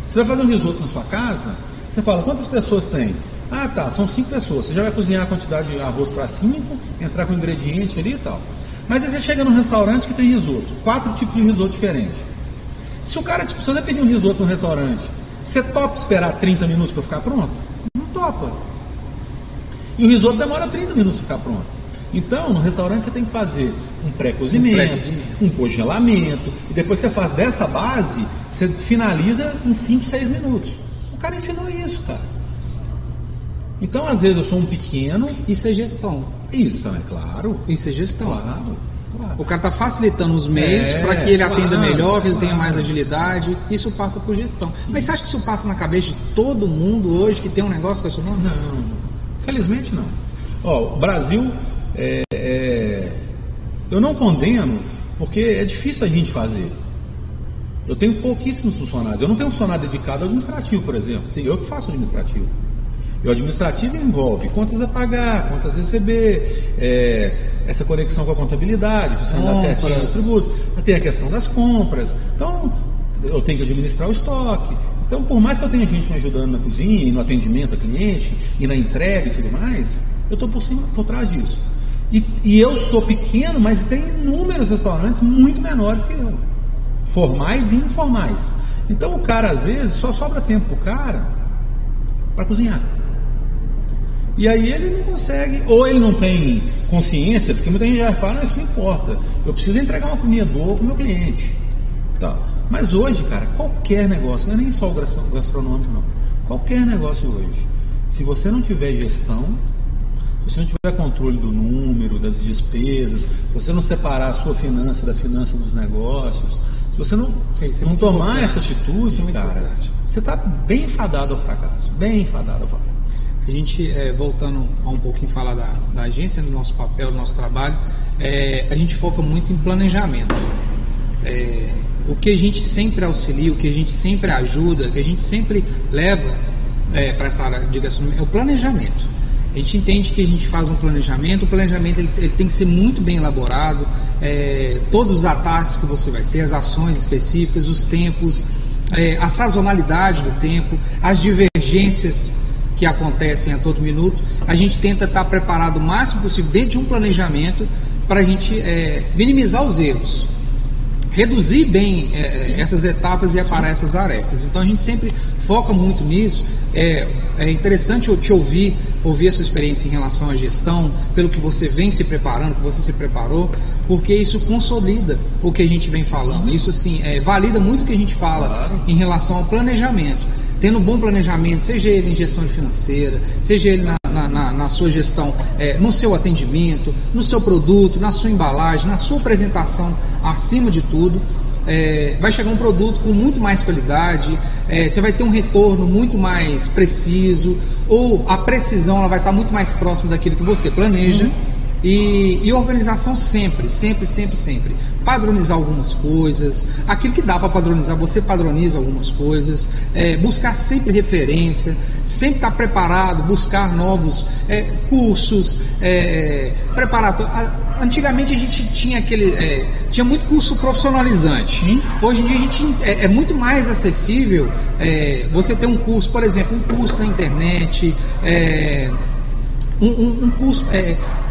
você vai fazer um risoto na sua casa, você fala, quantas pessoas tem? Ah, tá, são cinco pessoas. Você já vai cozinhar a quantidade de arroz para cinco, entrar com ingrediente ali e tal. Mas aí você chega num restaurante que tem risoto, quatro tipos de risoto diferentes. Se o cara, tipo, se você pedir um risoto no restaurante, você topa esperar 30 minutos para ficar pronto? Não topa. E o risoto demora 30 minutos para ficar pronto. Então, no restaurante você tem que fazer um pré-cozimento, um, pré um congelamento, e depois você faz dessa base, você finaliza em 5, 6 minutos. O cara ensinou isso, cara. Então, às vezes, eu sou um pequeno. Isso é gestão. Isso, é claro. Isso é gestão. Claro. Claro. O cara está facilitando os meios é, para que ele claro, atenda melhor, que ele tenha mais agilidade. Isso passa por gestão. Mas você acha que isso passa na cabeça de todo mundo hoje que tem um negócio com esse nome? Não. Felizmente não. Ó, o Brasil, é, é, eu não condeno, porque é difícil a gente fazer. Eu tenho pouquíssimos funcionários. Eu não tenho um funcionário dedicado ao administrativo, por exemplo. Sim, eu que faço administrativo. E o administrativo envolve contas a pagar, contas a receber, é, essa conexão com a contabilidade, precisando dar certinho os tributos. Tem a questão das compras. Então, eu tenho que administrar o estoque. Então, por mais que eu tenha gente me ajudando na cozinha, e no atendimento a cliente, e na entrega e tudo mais, eu estou por cima, por trás disso. E, e, eu sou pequeno, mas tem inúmeros restaurantes muito menores que eu. Formais e informais. Então o cara, às vezes, só sobra tempo pro cara para cozinhar. E aí ele não consegue, ou ele não tem consciência, porque muita gente já fala, ah, isso não importa, eu preciso entregar uma comida boa para o meu cliente. Tá. Mas hoje, cara, qualquer negócio, não é nem só o gastronômico não, qualquer negócio hoje, se você não tiver gestão, se você não tiver controle do número, das despesas, se você não separar a sua finança da finança dos negócios, se você não, se não tomar essa atitude, cara, você está bem fadado ao fracasso, bem fadado ao fracasso. A gente, é, voltando a um pouquinho falar da, da, agência, do nosso papel, do nosso trabalho, é, a gente foca muito em planejamento. É, o que a gente sempre auxilia, o que a gente sempre ajuda, o que a gente sempre leva é, para essa área de gastronomia é o planejamento. A gente entende que a gente faz um planejamento, o planejamento ele, ele tem que ser muito bem elaborado, é, todos os ataques que você vai ter, as ações específicas, os tempos, é, a sazonalidade do tempo, as divergências que acontecem a todo minuto, a gente tenta estar preparado o máximo possível dentro de um planejamento para a gente é, minimizar os erros reduzir bem é, essas etapas e aparar essas arestas. Então a gente sempre foca muito nisso. É, é interessante eu te ouvir, ouvir a sua experiência em relação à gestão, pelo que você vem se preparando, que você se preparou, porque isso consolida o que a gente vem falando. Isso assim, é, valida muito o que a gente fala em relação ao planejamento tendo um bom planejamento, seja ele em gestão financeira, seja ele na, na, na, na sua gestão, é, no seu atendimento, no seu produto, na sua embalagem, na sua apresentação, acima de tudo, é, vai chegar um produto com muito mais qualidade, é, você vai ter um retorno muito mais preciso, ou a precisão ela vai estar muito mais próxima daquilo que você planeja. Uhum. E, e, organização sempre, sempre, sempre, sempre. Padronizar algumas coisas, aquilo que dá para padronizar, você padroniza algumas coisas, é, buscar sempre referência, sempre estar preparado, buscar novos é, cursos, é. Antigamente a gente tinha aquele. É, tinha muito curso profissionalizante. Hoje em dia a gente é, é muito mais acessível é, você ter um curso, por exemplo, um curso na internet, é, um, um, um curso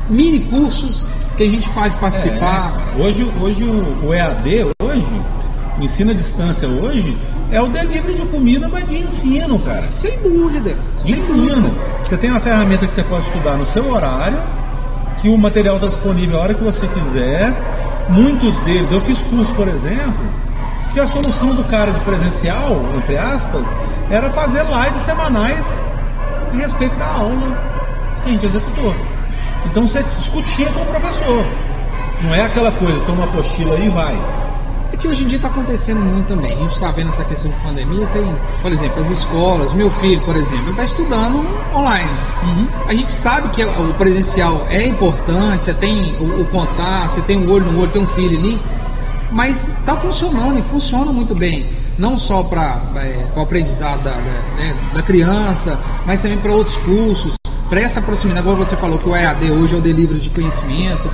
mini cursos que a gente pode participar. É, hoje, hoje o, o, EAD, hoje, o ensino à distância hoje, é o delivery de comida, mas de ensino, cara. Sem dúvida. De sem ensino. Dúvida. Você tem uma ferramenta que você pode estudar no seu horário, que o material está disponível a hora que você quiser. Muitos deles, eu fiz curso, por exemplo, que a solução do cara de presencial, entre aspas, era fazer lives semanais a respeito da aula que a gente executou. Então você discutia com o professor. Não é aquela coisa, toma uma apostila aí e vai. É que hoje em dia está acontecendo muito também. A gente está vendo essa questão de pandemia, tem, por exemplo, as escolas, meu filho, por exemplo, está estudando online. Uhum. A gente sabe que o presencial é importante, você tem o, o contato, você tem um olho no olho, tem um filho ali, mas está funcionando e funciona muito bem. Não só para é, o aprendizado da, da, né, da criança, mas também para outros cursos para essa proximidade, agora você falou que o EAD hoje é o delivery de conhecimento,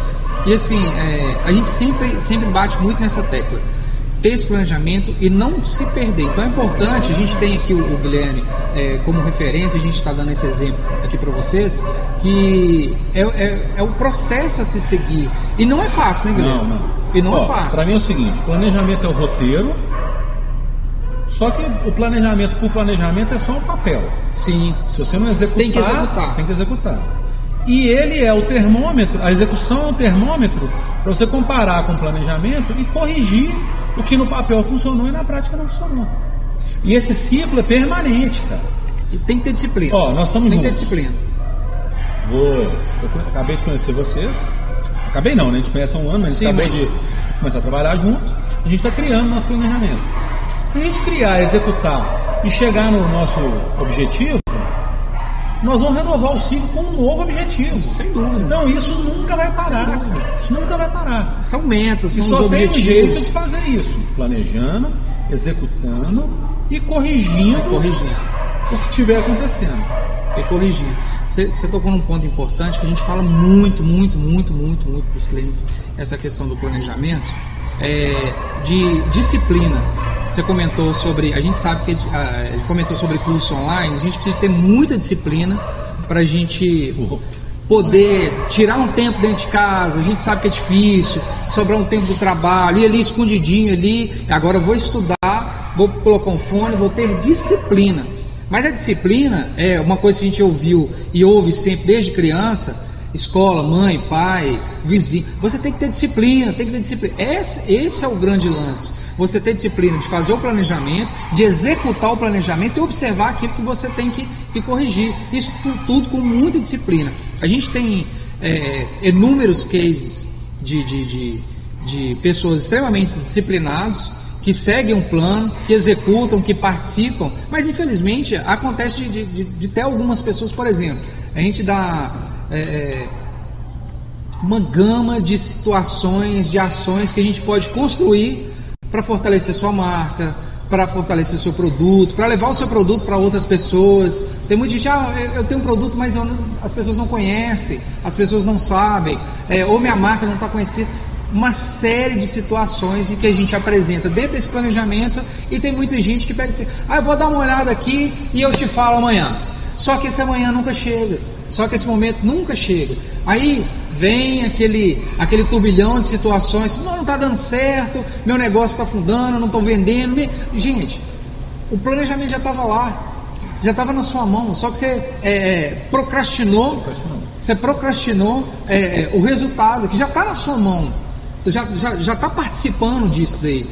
e assim, é, a gente sempre, sempre bate muito nessa tecla. Ter esse planejamento e não se perder. Então é importante, a gente tem aqui o, o Guilherme é, como referência, a gente está dando esse exemplo aqui para vocês, que é, é, é, o processo a se seguir. E não é fácil, né, Guilherme? Não, não. E não é fácil. Para mim é o seguinte: planejamento é o roteiro, só que o planejamento por planejamento é só um papel. Sim. Se você não executar, tem que executar. Tem que executar. E ele é o termômetro, a execução é o termômetro para você comparar com o planejamento e corrigir o que no papel funcionou e na prática não funcionou. E esse ciclo é permanente, cara. E tem que ter disciplina. Ó, nós estamos Tem que ter disciplina. Vou. Eu acabei de conhecer vocês. Acabei não, né? A gente conhece há um ano, mas a gente acabou mas... de começar a trabalhar junto. A gente está criando nosso planejamento. Se a gente criar, executar e chegar no nosso objetivo, nós vamos renovar o ciclo com um novo objetivo. Sem dúvida. Então isso nunca vai parar. Isso nunca vai parar. São metas, são e só tem um jeito de fazer isso. Planejando, executando e corrigindo, corrigindo. o que estiver acontecendo. E corrigindo. Você tocou num ponto importante que a gente fala muito, muito, muito, muito, muito para os clientes, essa questão do planejamento, é, de disciplina você comentou sobre, a gente sabe que uh, comentou sobre curso online, a gente precisa ter muita disciplina para a gente poder tirar um tempo dentro de casa, a gente sabe que é difícil, sobrar um tempo do trabalho, ir ali escondidinho ali, agora eu vou estudar, vou colocar um fone, vou ter disciplina. Mas a disciplina é uma coisa que a gente ouviu e ouve sempre desde criança, escola, mãe, pai, vizinho. Você tem que ter disciplina, tem que ter disciplina. Esse, esse é o grande lance você ter disciplina de fazer o planejamento, de executar o planejamento e observar aquilo que você tem que, que corrigir. Isso tudo com muita disciplina. A gente tem é, inúmeros cases de, de, de, de pessoas extremamente disciplinadas que seguem um plano, que executam, que participam, mas infelizmente acontece de, de, de ter algumas pessoas, por exemplo, a gente dá é, é, uma gama de situações, de ações que a gente pode construir para fortalecer sua marca, para fortalecer seu produto, para levar o seu produto para outras pessoas. Tem muita gente, ah, eu tenho um produto, mas não, as pessoas não conhecem, as pessoas não sabem, é, ou minha marca não está conhecida. Uma série de situações em que a gente apresenta dentro desse planejamento e tem muita gente que pega assim, ah, eu vou dar uma olhada aqui e eu te falo amanhã. Só que esse amanhã nunca chega. Só que esse momento nunca chega. Aí vem aquele, aquele turbilhão de situações, não, não está dando certo, meu negócio está afundando, não estou vendendo. Gente, o planejamento já estava lá, já estava na sua mão, só que você é, é, procrastinou, procrastinou, você procrastinou é, é o resultado, que já está na sua mão, já está já, já tá participando disso daí.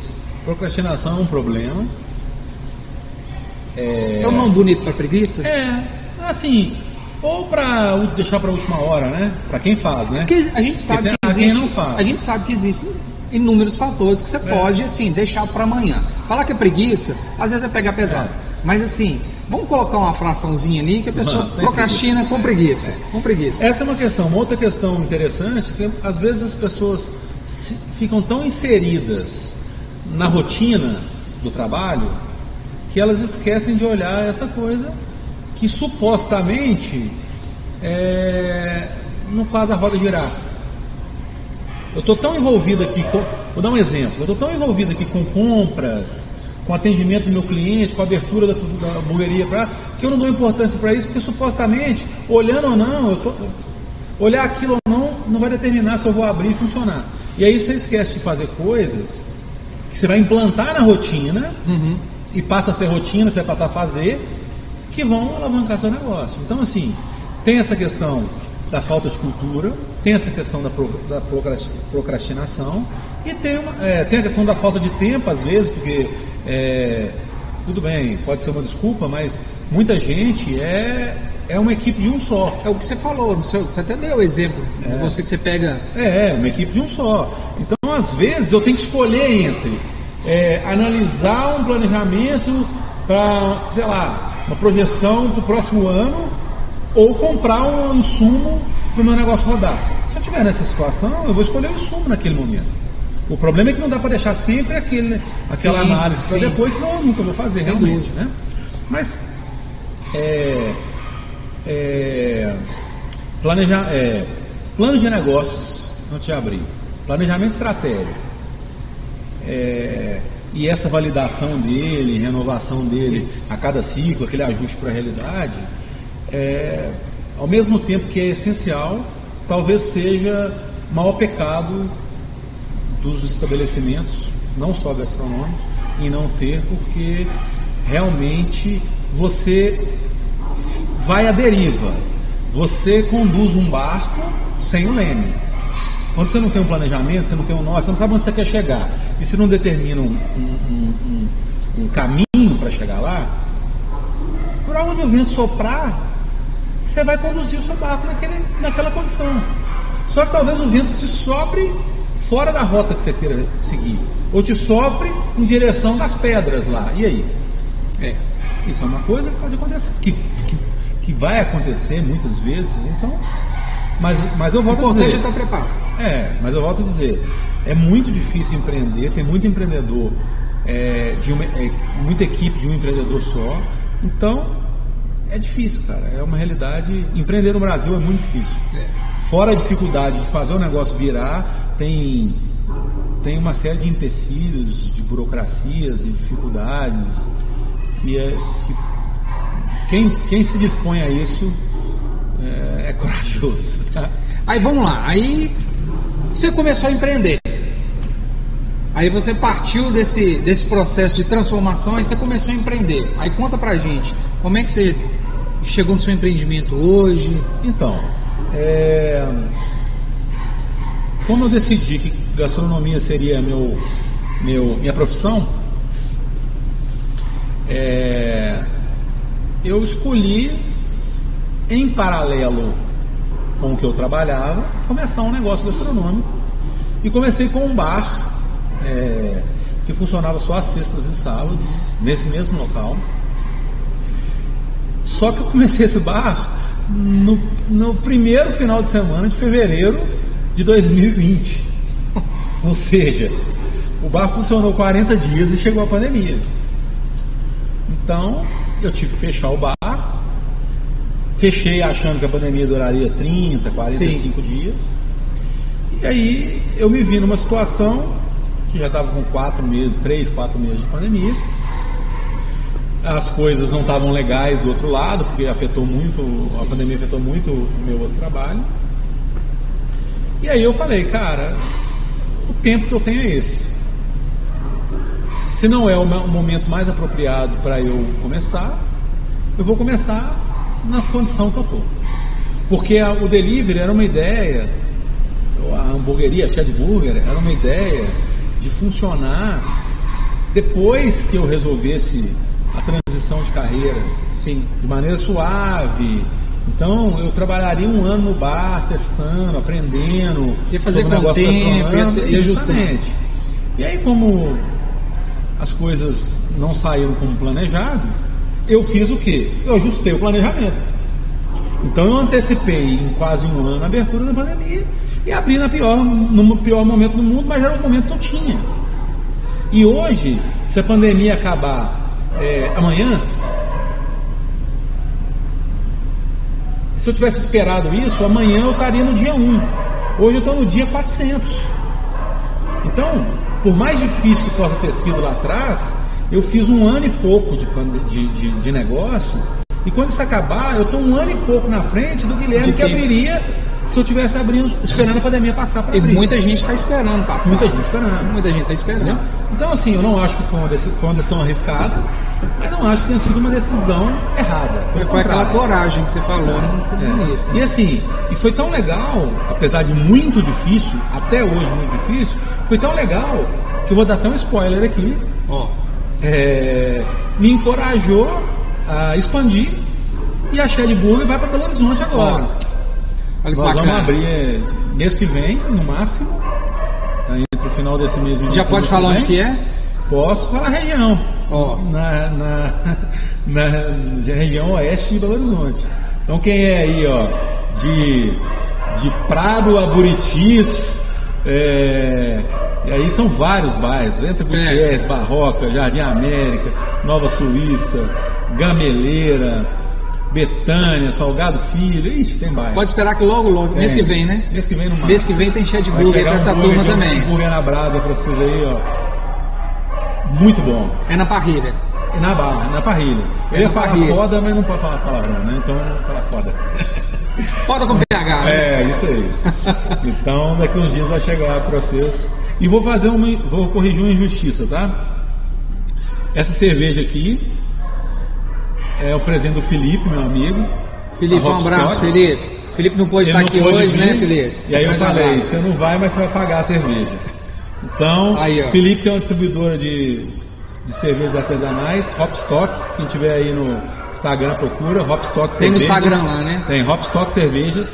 Procrastinação é um problema. É, é um nome bonito para preguiça? É, assim, ou para deixar para a última hora, né? Para quem faz, né? Porque a gente sabe que existe, não faz. a gente sabe que existem inúmeros fatores que você é. pode assim deixar para amanhã. Falar que é preguiça, às vezes é pegar pesado. É. Mas assim, vamos colocar uma fraçãozinha ali que a pessoa não, procrastina com preguiça, com preguiça. Essa é uma questão. Uma outra questão interessante que às vezes as pessoas ficam tão inseridas na rotina do trabalho que elas esquecem de olhar essa coisa que supostamente é, não faz a roda girar. Eu estou tão envolvido aqui, com, vou dar um exemplo, eu estou tão envolvido aqui com compras, com atendimento do meu cliente, com abertura da, da hamburgueria, pra, que eu não dou importância para isso, porque supostamente, olhando ou não, tô, olhar aquilo ou não, não vai determinar se eu vou abrir e funcionar. E aí você esquece de fazer coisas que você vai implantar na rotina, uhum. e passa a ser rotina, você vai passar a fazer, que vão alavancar seu negócio. Então, assim, tem essa questão da falta de cultura, tem essa questão da, da procrastinação e tem, uma, é, tem a questão da falta de tempo, às vezes, porque é, tudo bem, pode ser uma desculpa, mas muita gente é, é uma equipe de um só. É o que você falou, você até deu o exemplo é. de você que você pega. É, uma equipe de um só. Então, às vezes, eu tenho que escolher entre é, analisar um planejamento para, sei lá, uma projeção para o próximo ano ou comprar um insumo para o meu negócio rodar. Se eu estiver nessa situação, eu vou escolher o insumo naquele momento. O problema é que não dá para deixar sempre aquele, aquela sim, análise para depois, não, eu nunca vou fazer realmente. Né? Mas é, é, planejar, é, plano de negócios, não te abri, planejamento estratégico. É, e essa validação dele, renovação dele a cada ciclo, aquele ajuste para a realidade, é, ao mesmo tempo que é essencial, talvez seja maior pecado dos estabelecimentos, não só gastronômicos, em não ter, porque realmente você vai à deriva. Você conduz um barco sem o leme. Quando você não tem um planejamento, você não tem um norte, você não sabe onde você quer chegar, e se não determina um, um, um, um caminho para chegar lá, por onde o vento soprar, você vai conduzir o seu barco naquele, naquela condição. Só que talvez o vento te sopre fora da rota que você queira seguir, ou te sopre em direção das pedras lá. E aí? É, isso é uma coisa que pode acontecer, que, que, que vai acontecer muitas vezes. Então, mas, mas eu volto a dizer. estar preparado. É, mas eu volto a dizer, é muito difícil empreender, tem muito empreendedor, é, de uma, é, muita equipe de um empreendedor só. Então, é difícil, cara. É uma realidade. Empreender no Brasil é muito difícil. É. Fora a dificuldade de fazer o negócio virar, tem, tem uma série de empecilhos, de burocracias e dificuldades que, é, que quem, quem se dispõe a isso é, é corajoso. Tá? Aí vamos lá, aí você começou a empreender. Aí você partiu desse, desse processo de transformação e você começou a empreender. Aí conta pra gente, como é que você chegou no seu empreendimento hoje? Então, é... como eu decidi que gastronomia seria meu, meu, minha profissão, é... eu escolhi em paralelo com o que eu trabalhava, começar um negócio gastronômico. E comecei com um bar é, que funcionava só às sextas e sábados, nesse mesmo local. Só que eu comecei esse bar no, no primeiro final de semana de fevereiro de 2020. Ou seja, o bar funcionou 40 dias e chegou a pandemia. Então, eu tive que fechar o bar. Fechei achando que a pandemia duraria 30, 45 Sim. dias. E aí eu me vi numa situação que já estava com quatro meses, três, quatro meses de pandemia. As coisas não estavam legais do outro lado, porque afetou muito, a pandemia afetou muito o meu outro trabalho. E aí eu falei, cara, o tempo que eu tenho é esse. Se não é o momento mais apropriado para eu começar, eu vou começar na condição que eu estou. Porque a, o delivery era uma ideia, a hamburgueria, a Chad Burger, era uma ideia de funcionar depois que eu resolvesse a transição de carreira, sim, de maneira suave. Então eu trabalharia um ano no bar, testando, aprendendo, e fazer com o tempo, e justamente. E aí como as coisas não saíram como planejado, eu fiz o quê? Eu ajustei o planejamento. Então eu antecipei em quase um ano a abertura da pandemia e abri na pior, no pior momento do mundo, mas era o momento que eu tinha. E hoje, se a pandemia acabar é, amanhã, se eu tivesse esperado isso, amanhã eu estaria no dia 1. Hoje eu estou no dia 400. Então, por mais difícil que possa ter sido lá atrás, eu fiz um ano e pouco de, de, de, de negócio. E quando isso acabar, eu estou um ano e pouco na frente do Guilherme que abriria se eu tivesse abrindo, esperando a pandemia passar para abrir. E muita gente está esperando passar. Muita gente esperando. Muita gente está esperando. Então, assim, eu não acho que foi uma, decisão, foi uma decisão arriscada, mas não acho que tenha sido uma decisão errada. Foi, foi aquela coragem que você falou no é. início. E assim, e foi tão legal, apesar de muito difícil, até hoje muito difícil, foi tão legal que eu vou dar até um spoiler aqui. Oh. É, me encorajou a expandir e a Shed Burger vai para Belo Horizonte agora. Olha Nós vamos abrir é, mês que vem, no máximo. Tá entre o final desse mês e Já pode falar onde que é? Posso falar região. Oh. Na, na, <laughs> na, região oeste de Belo Horizonte. Então quem é aí, ó, de, de Prado a Buritis, é, e aí são vários bairros, entre Gutierrez, é. Barroca, Jardim América, Nova Suíça, Gameleira, Betânia, Salgado Filho, ixi, tem bairro. Pode esperar que logo, logo, mês que vem, né? Mês que vem no máximo. Mês que vem tem cheio de burger pra essa turma também. Um burger na brasa pra vocês aí, ó. Muito bom. É na parrilha. É na barra, na parrilha. É Eu ia falar parrilha. foda, mas não pode falar palavrão, né? Então falar foda. <laughs> Foda com PH, né? É, isso aí. <laughs> então daqui uns dias vai chegar pra vocês. E vou fazer uma. Vou corrigir uma injustiça, tá? Essa cerveja aqui é o presente do Felipe, meu amigo. Felipe, um abraço, Felipe. Felipe não pôde estar aqui hoje, vir, né, Felipe? E aí eu falei, você não vai, mas você vai pagar a cerveja. Então, aí, Felipe é uma distribuidora de, de cervejas artesanais, Hopstock, quem tiver aí no Instagram procura, Hopstock Cervejas. Tem no Instagram lá, né? Tem, Hopstock Cervejas.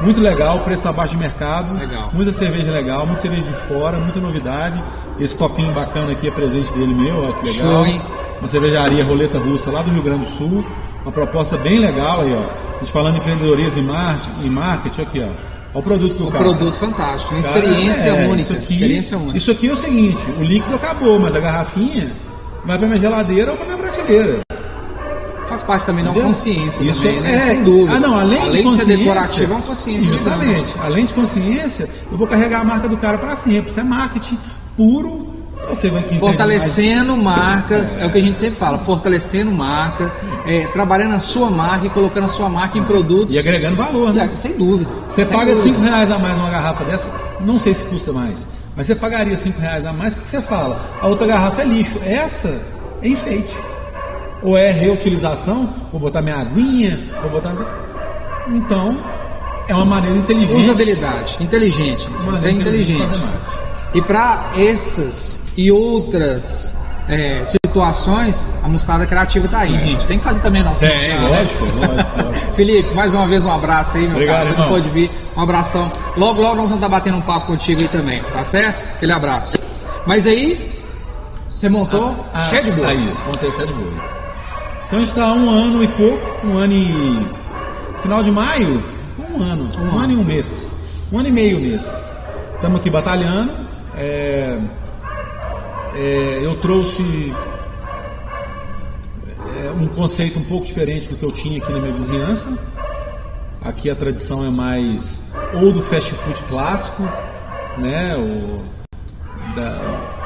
Muito legal, preço abaixo de mercado. Legal. Muita cerveja legal, muita cerveja de fora, muita novidade. Esse copinho bacana aqui é presente dele meu, ó, que legal. Show, hein? Uma cervejaria roleta russa lá do Rio Grande do Sul. Uma proposta bem legal aí, ó. A gente falando em empreendedorismo e marketing, marketing aqui, ó. Olha o produto do o cara. produto fantástico, uma experiência é, única. Isso aqui, experiência única. Isso aqui é o seguinte, o líquido acabou, mas a garrafinha vai para minha geladeira ou para minha prateleira. Faz parte também da consciência Isso também, né? É, Sem dúvida. Ah, não, além, além de, de ser decorativo, é uma consciência. Justamente. Além de consciência, eu vou carregar a marca do cara para sempre. Isso é marketing puro. Você vai Fortalecendo marcas, é. é. o que a gente sempre fala, fortalecendo marcas, é, trabalhando a sua marca e colocando a sua marca em produtos. E agregando valor, né? sem dúvida. Você sem paga dúvida. 5 reais a mais numa garrafa dessa, não sei se custa mais, mas você pagaria 5 reais a mais porque você fala, a outra garrafa é lixo, essa é enfeite. Ou é reutilização, vou botar minha aguinha, vou botar. Então, é uma maneira inteligente. Usabilidade, inteligente. Uma é inteligente. E para essas e outras é, situações, a mostarda criativa está aí, é. gente. Tem que fazer também nossa É, é lógico, lógico, <laughs> Felipe, mais uma vez um abraço aí, meu Obrigado, cara. Você pode vir. Um abração. Logo, logo nós vamos estar batendo um papo contigo aí também, tá certo? Aquele abraço. Mas aí, você montou ah, cheio de boa. Aí, montei cheio de boa. Então a gente está há um ano e pouco, um ano e. Final de maio? Um ano. Um, um ano e um mês. Um ano e meio mês. Estamos aqui batalhando. É, é, eu trouxe. um conceito um pouco diferente do que eu tinha aqui na minha vizinhança. Aqui a tradição é mais ou do fast food clássico, né? O, da,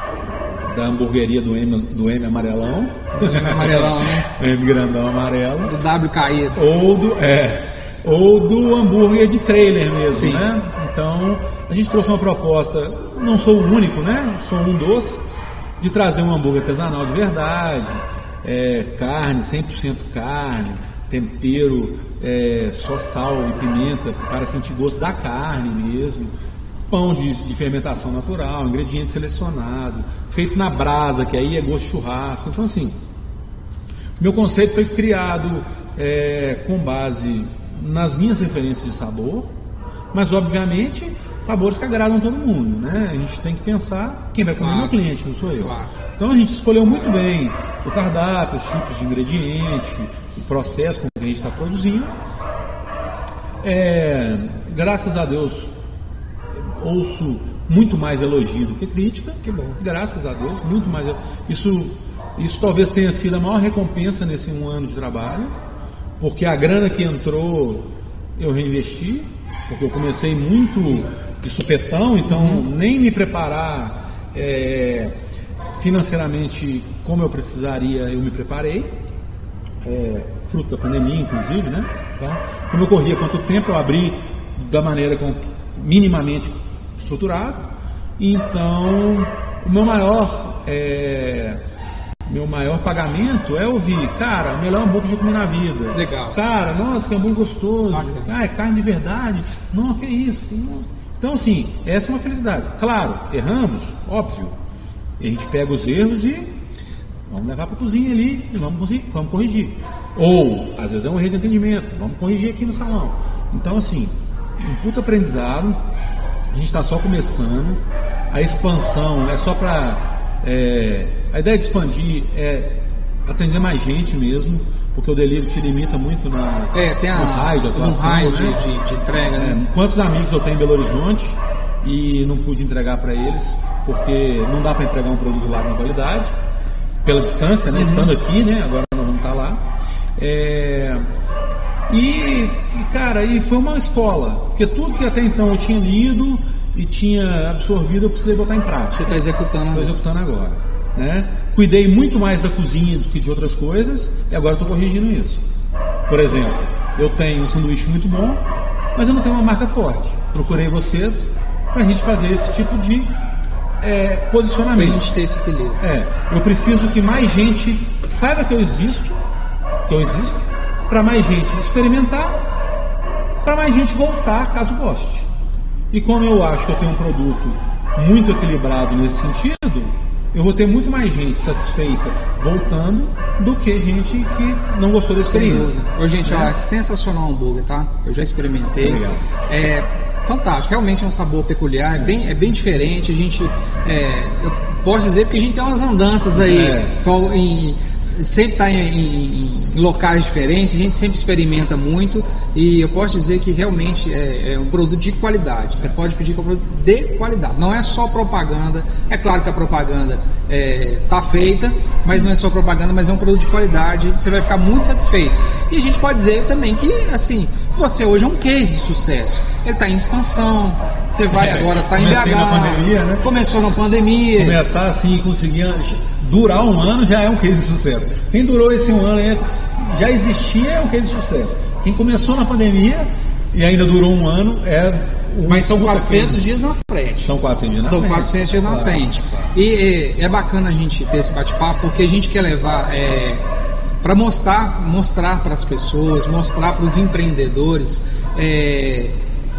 da hamburgueria do M, do M amarelão. M amarelão, né? <laughs> M grandão amarelo. Do W caído. Ou do, é, ou do hambúrguer de trailer mesmo, Sim. né? Então, a gente trouxe uma proposta, não sou o único, né? Sou um dos, de trazer um hambúrguer artesanal de verdade, é, carne, 100% carne, tempero, é, só sal e pimenta, para sentir gosto da carne mesmo, pão de, de, fermentação natural, ingrediente selecionado, feito na brasa, que aí é gosto de churrasco. Então, assim, meu conceito foi criado é, com base nas minhas referências de sabor, mas obviamente sabores que agradam todo mundo, né? A gente tem que pensar quem vai comer claro. meu cliente, não sou eu. Claro. Então a gente escolheu muito bem o cardápio, os tipos de ingrediente, o processo com que a gente está produzindo. É, graças a Deus ouço muito mais elogio do que crítica. Que bom. Graças a Deus, muito mais. Isso, isso talvez tenha sido a maior recompensa nesse um ano de trabalho, porque a grana que entrou eu reinvesti, porque eu comecei muito de supetão, então uhum. nem me preparar é, financeiramente como eu precisaria, eu me preparei. É, fruto da pandemia, inclusive, né? Então, como eu corria quanto tempo, eu abri da maneira com, minimamente estruturado. Então, o meu maior é, meu maior pagamento é ouvir, cara, o melhor hambúrguer que eu comi na vida. Legal. Cara, nossa, que hambúrguer gostoso. Ah, é carne de verdade. Não, que isso. Então, assim, essa é uma felicidade. Claro, erramos, óbvio. A gente pega os erros e vamos levar para a cozinha ali e vamos, vamos corrigir. Ou, às vezes é um erro de atendimento, vamos corrigir aqui no salão. Então, assim, um puto aprendizado, a gente está só começando, a expansão é só para é, a ideia de expandir é atender mais gente mesmo, porque o delivery te limita muito na, é, tem a, no raio de atuação. raio né? de, de, de, entrega, né? É, quantos amigos eu tenho em Belo Horizonte e não pude entregar para eles, porque não dá para entregar um produto lá com qualidade, pela distância, né? Uhum. Estando aqui, né? Agora nós vamos estar lá. É, e, cara, e foi uma escola, porque tudo que até então eu tinha lido, e tinha absorvido, eu precisei botar em prática. Você está executando agora. Estou executando agora. Né? Cuidei muito mais da cozinha do que de outras coisas e agora estou corrigindo isso. Por exemplo, eu tenho um sanduíche muito bom, mas eu não tenho uma marca forte. Procurei vocês para a gente fazer esse tipo de é, posicionamento. Para a gente ter esse equilíbrio. É, eu preciso que mais gente saiba que eu existo, que eu existo, para mais gente experimentar, para mais gente voltar caso goste. E como eu acho que eu tenho um produto muito equilibrado nesse sentido, eu vou ter muito mais gente satisfeita voltando do que gente que não gostou da experiência. Ô, gente, é. ó, sensacional o hambúrguer, tá? Eu já experimentei. É fantástico, realmente é um sabor peculiar, é bem, é bem diferente. A gente, é, eu posso dizer porque a gente tem umas andanças aí é. em, sempre está em, em, em, locais diferentes, a gente sempre experimenta muito e eu posso dizer que realmente é, é um produto de qualidade. Você pode pedir para um produto de qualidade. Não é só propaganda. É claro que a propaganda está é, tá feita, mas não é só propaganda, mas é um produto de qualidade. Você vai ficar muito satisfeito. E a gente pode dizer também que assim você hoje é um case de sucesso. Ele está em expansão. Você vai é, agora, está em BH. Na pandemia, né? Começou na pandemia. Começar assim, conseguir durar um ano já é um case de sucesso. Quem durou esse um ano já existia é um case de sucesso. Quem começou na pandemia e ainda durou um ano é um Mas são 400 dias na frente. São 400 dias na são frente. São 400 dias na claro, frente. E é, é, bacana a gente ter esse bate-papo porque a gente quer levar é, para mostrar mostrar para as pessoas, mostrar para os empreendedores é,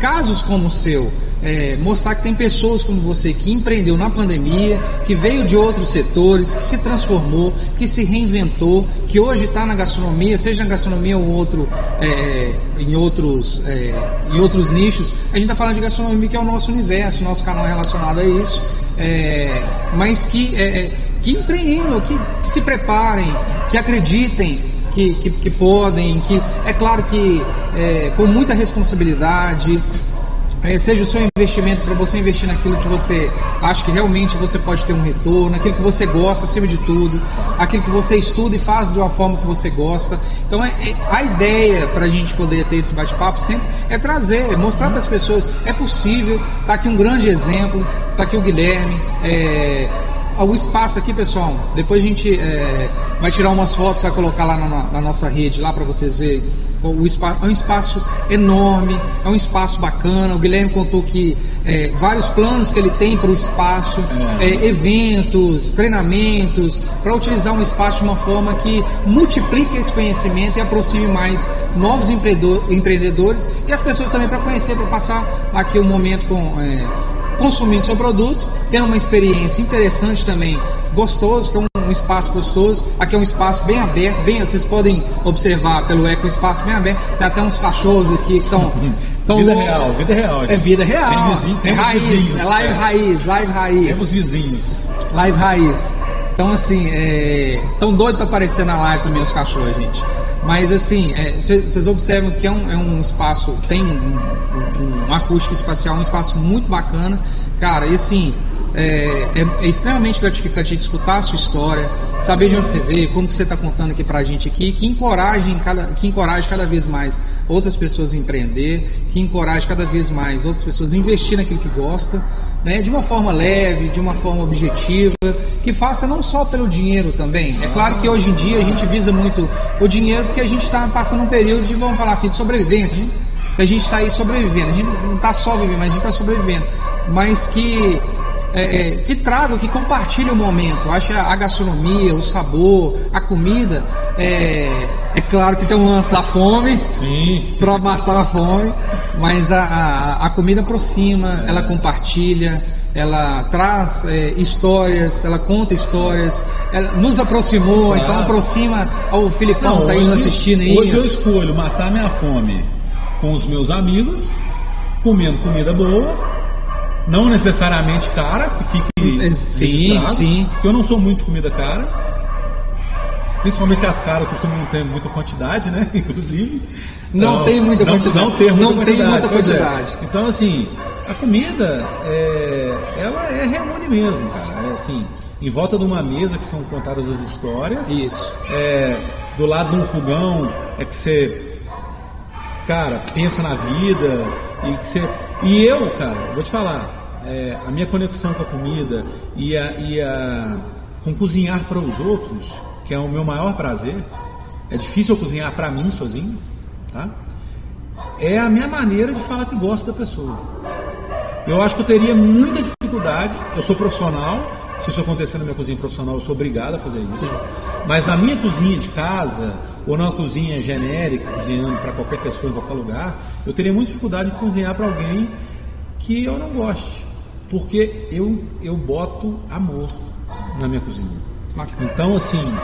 casos como o seu é, mostrar que tem pessoas como você que empreendeu na pandemia, que veio de outros setores, que se transformou, que se reinventou, que hoje está na gastronomia, seja na gastronomia ou outro, é, em, outros, é, em outros nichos. A gente está falando de gastronomia que é o nosso universo, nosso canal relacionado a isso, é, mas que, é, é, que empreendam, que, que se preparem, que acreditem que, que, que, podem, que é claro que é, com muita responsabilidade, é, seja o seu investimento para você investir naquilo que você acha que realmente você pode ter um retorno, aquilo que você gosta acima de tudo, aquilo que você estuda e faz de uma forma que você gosta. Então é, é a ideia para a gente poder ter esse bate-papo sempre é trazer, é mostrar para as pessoas é possível. Está aqui um grande exemplo, está aqui o Guilherme. O espaço aqui, pessoal, depois a gente é, vai tirar umas fotos, vai colocar lá na, na nossa rede, lá para vocês verem. O, espaço, é um espaço enorme, é um espaço bacana. O Guilherme contou que é, vários planos que ele tem para o espaço, é. é, eventos, treinamentos, para utilizar um espaço de uma forma que multiplique esse conhecimento e aproxime mais novos empreendedores e as pessoas também para conhecer, para passar aqui um momento com é, consumindo seu produto, tendo uma experiência interessante também, gostoso, que é um espaço gostoso. Aqui é um espaço bem aberto, bem, vocês podem observar pelo eco, um espaço bem aberto. Tem até uns cachorros aqui que são. <laughs> Vida real, vida real. É vida real. Tem vizinho, é raiz, vizinhos, é live raiz, live raiz. Temos vizinhos. Live raiz. Então, assim, estão é... doidos para aparecer na live também os cachorros, gente. Mas assim, vocês é, observam que é um, é um espaço, tem um, um, um, acústico espacial, um espaço muito bacana, cara, e assim, é, é, é, extremamente gratificante escutar a sua história, saber de onde você veio, como que você está contando aqui pra gente aqui, que encoraje, cada, que encoraje cada vez mais outras pessoas a empreender, que encoraje cada vez mais outras pessoas a investir naquilo que gosta, né, de uma forma leve, de uma forma objetiva, que faça não só pelo dinheiro também. É claro que hoje em dia a gente visa muito o dinheiro porque a gente está passando um período de, vamos falar assim, de sobrevivência. A gente está aí sobrevivendo, a gente não está só vivendo, mas a gente está sobrevivendo. Mas que é, é, que tragam, que compartilhem o momento. Eu acho que a gastronomia, o sabor, a comida, é, é claro que tem um lance da fome, para matar a fome, mas a, a, a comida aproxima, ela compartilha, ela traz é, histórias, ela conta histórias, ela nos aproximou, claro. então aproxima. o Filipão está aí nos assistindo aí. Hoje eu escolho matar minha fome com os meus amigos, comendo comida boa não necessariamente cara, que fique sim, sim. Porque eu não sou muito comida cara. Principalmente as caras costumam não ter muita quantidade, né? <laughs> Inclusive. Não então, tem muita não, quantidade. Não, ter muita não quantidade. Tem muita é. quantidade. É. Então, assim, a comida, é, ela é reúne mesmo, cara. É assim, em volta de uma mesa que são contadas as histórias. Isso. É, do lado de um fogão é que você, cara, pensa na vida e você e eu, cara, vou te falar, é, a minha conexão com a comida e a, e a com cozinhar para os outros, que é o meu maior prazer, é difícil eu cozinhar para mim sozinho, tá? É a minha maneira de falar que gosto da pessoa. Eu acho que eu teria muita dificuldade, eu sou profissional, se isso acontecer na minha cozinha profissional, eu sou obrigado a fazer isso. Mas na minha cozinha de casa, ou numa cozinha genérica, cozinhando para qualquer pessoa em qualquer lugar, eu teria muita dificuldade de cozinhar para alguém que eu não goste. Porque eu, eu boto amor na minha cozinha. Então, assim,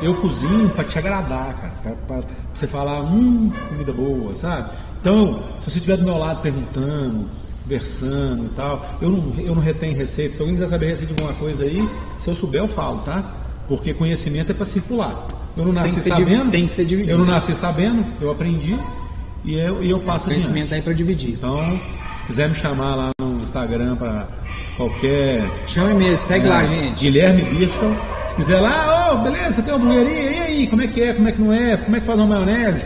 eu cozinho para te agradar, cara. Para você falar, hum, comida boa, sabe? Então, se você estiver do meu lado perguntando, conversando e tal. Eu não, eu não retenho receita. Se alguém quiser saber receita de alguma coisa aí, se eu souber, eu falo, tá? Porque conhecimento é para circular. Eu não nasci tem sabendo. Tem que ser dividido. Eu não nasci sabendo, eu aprendi e eu, e eu passo o conhecimento aí para dividir. Então, se quiser me chamar lá no Instagram para qualquer. Chame mesmo, segue é, lá, gente. Guilherme Birchall. Se quiser lá, ô, oh, beleza, tem uma hamburgueria, e aí, como é que é, como é que não é, como é que faz uma maionese?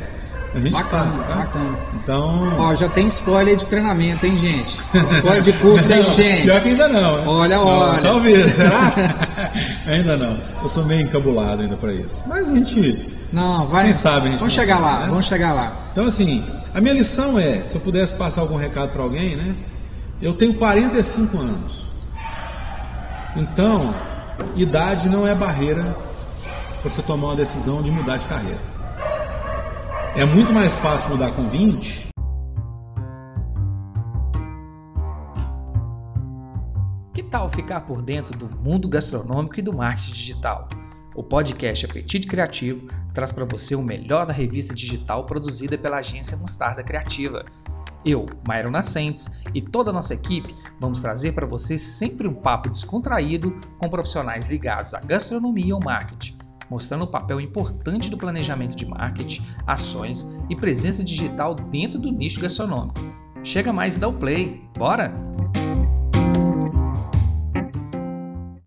A gente bacana, faz, tá? bacana. Então. Ó, já tem spoiler de treinamento, hein, gente? Spoiler de <laughs> curso, hein, gente? Pior que ainda não. Né? Olha, olha. Talvez, será? <laughs> ainda não. Eu sou meio encabulado ainda para isso. Mas a gente. Não, vai. Quem sabe a gente Vamos chegar lá, né? vamos chegar lá. Então, assim, a minha lição é: se eu pudesse passar algum recado para alguém, né? Eu tenho 45 anos. Então, idade não é barreira para você tomar uma decisão de mudar de carreira. É muito mais fácil mudar com 20. Que tal ficar por dentro do mundo gastronômico e do marketing digital? O podcast Apetite Criativo traz para você o melhor da revista digital produzida pela agência Mostarda Criativa. Eu, Mairo Nascentes e toda a nossa equipe vamos trazer para você sempre um papo descontraído com profissionais ligados à gastronomia ao marketing mostrando o papel importante do planejamento de marketing, ações e presença digital dentro do nicho gastronômico. Chega mais e dá o play. Bora?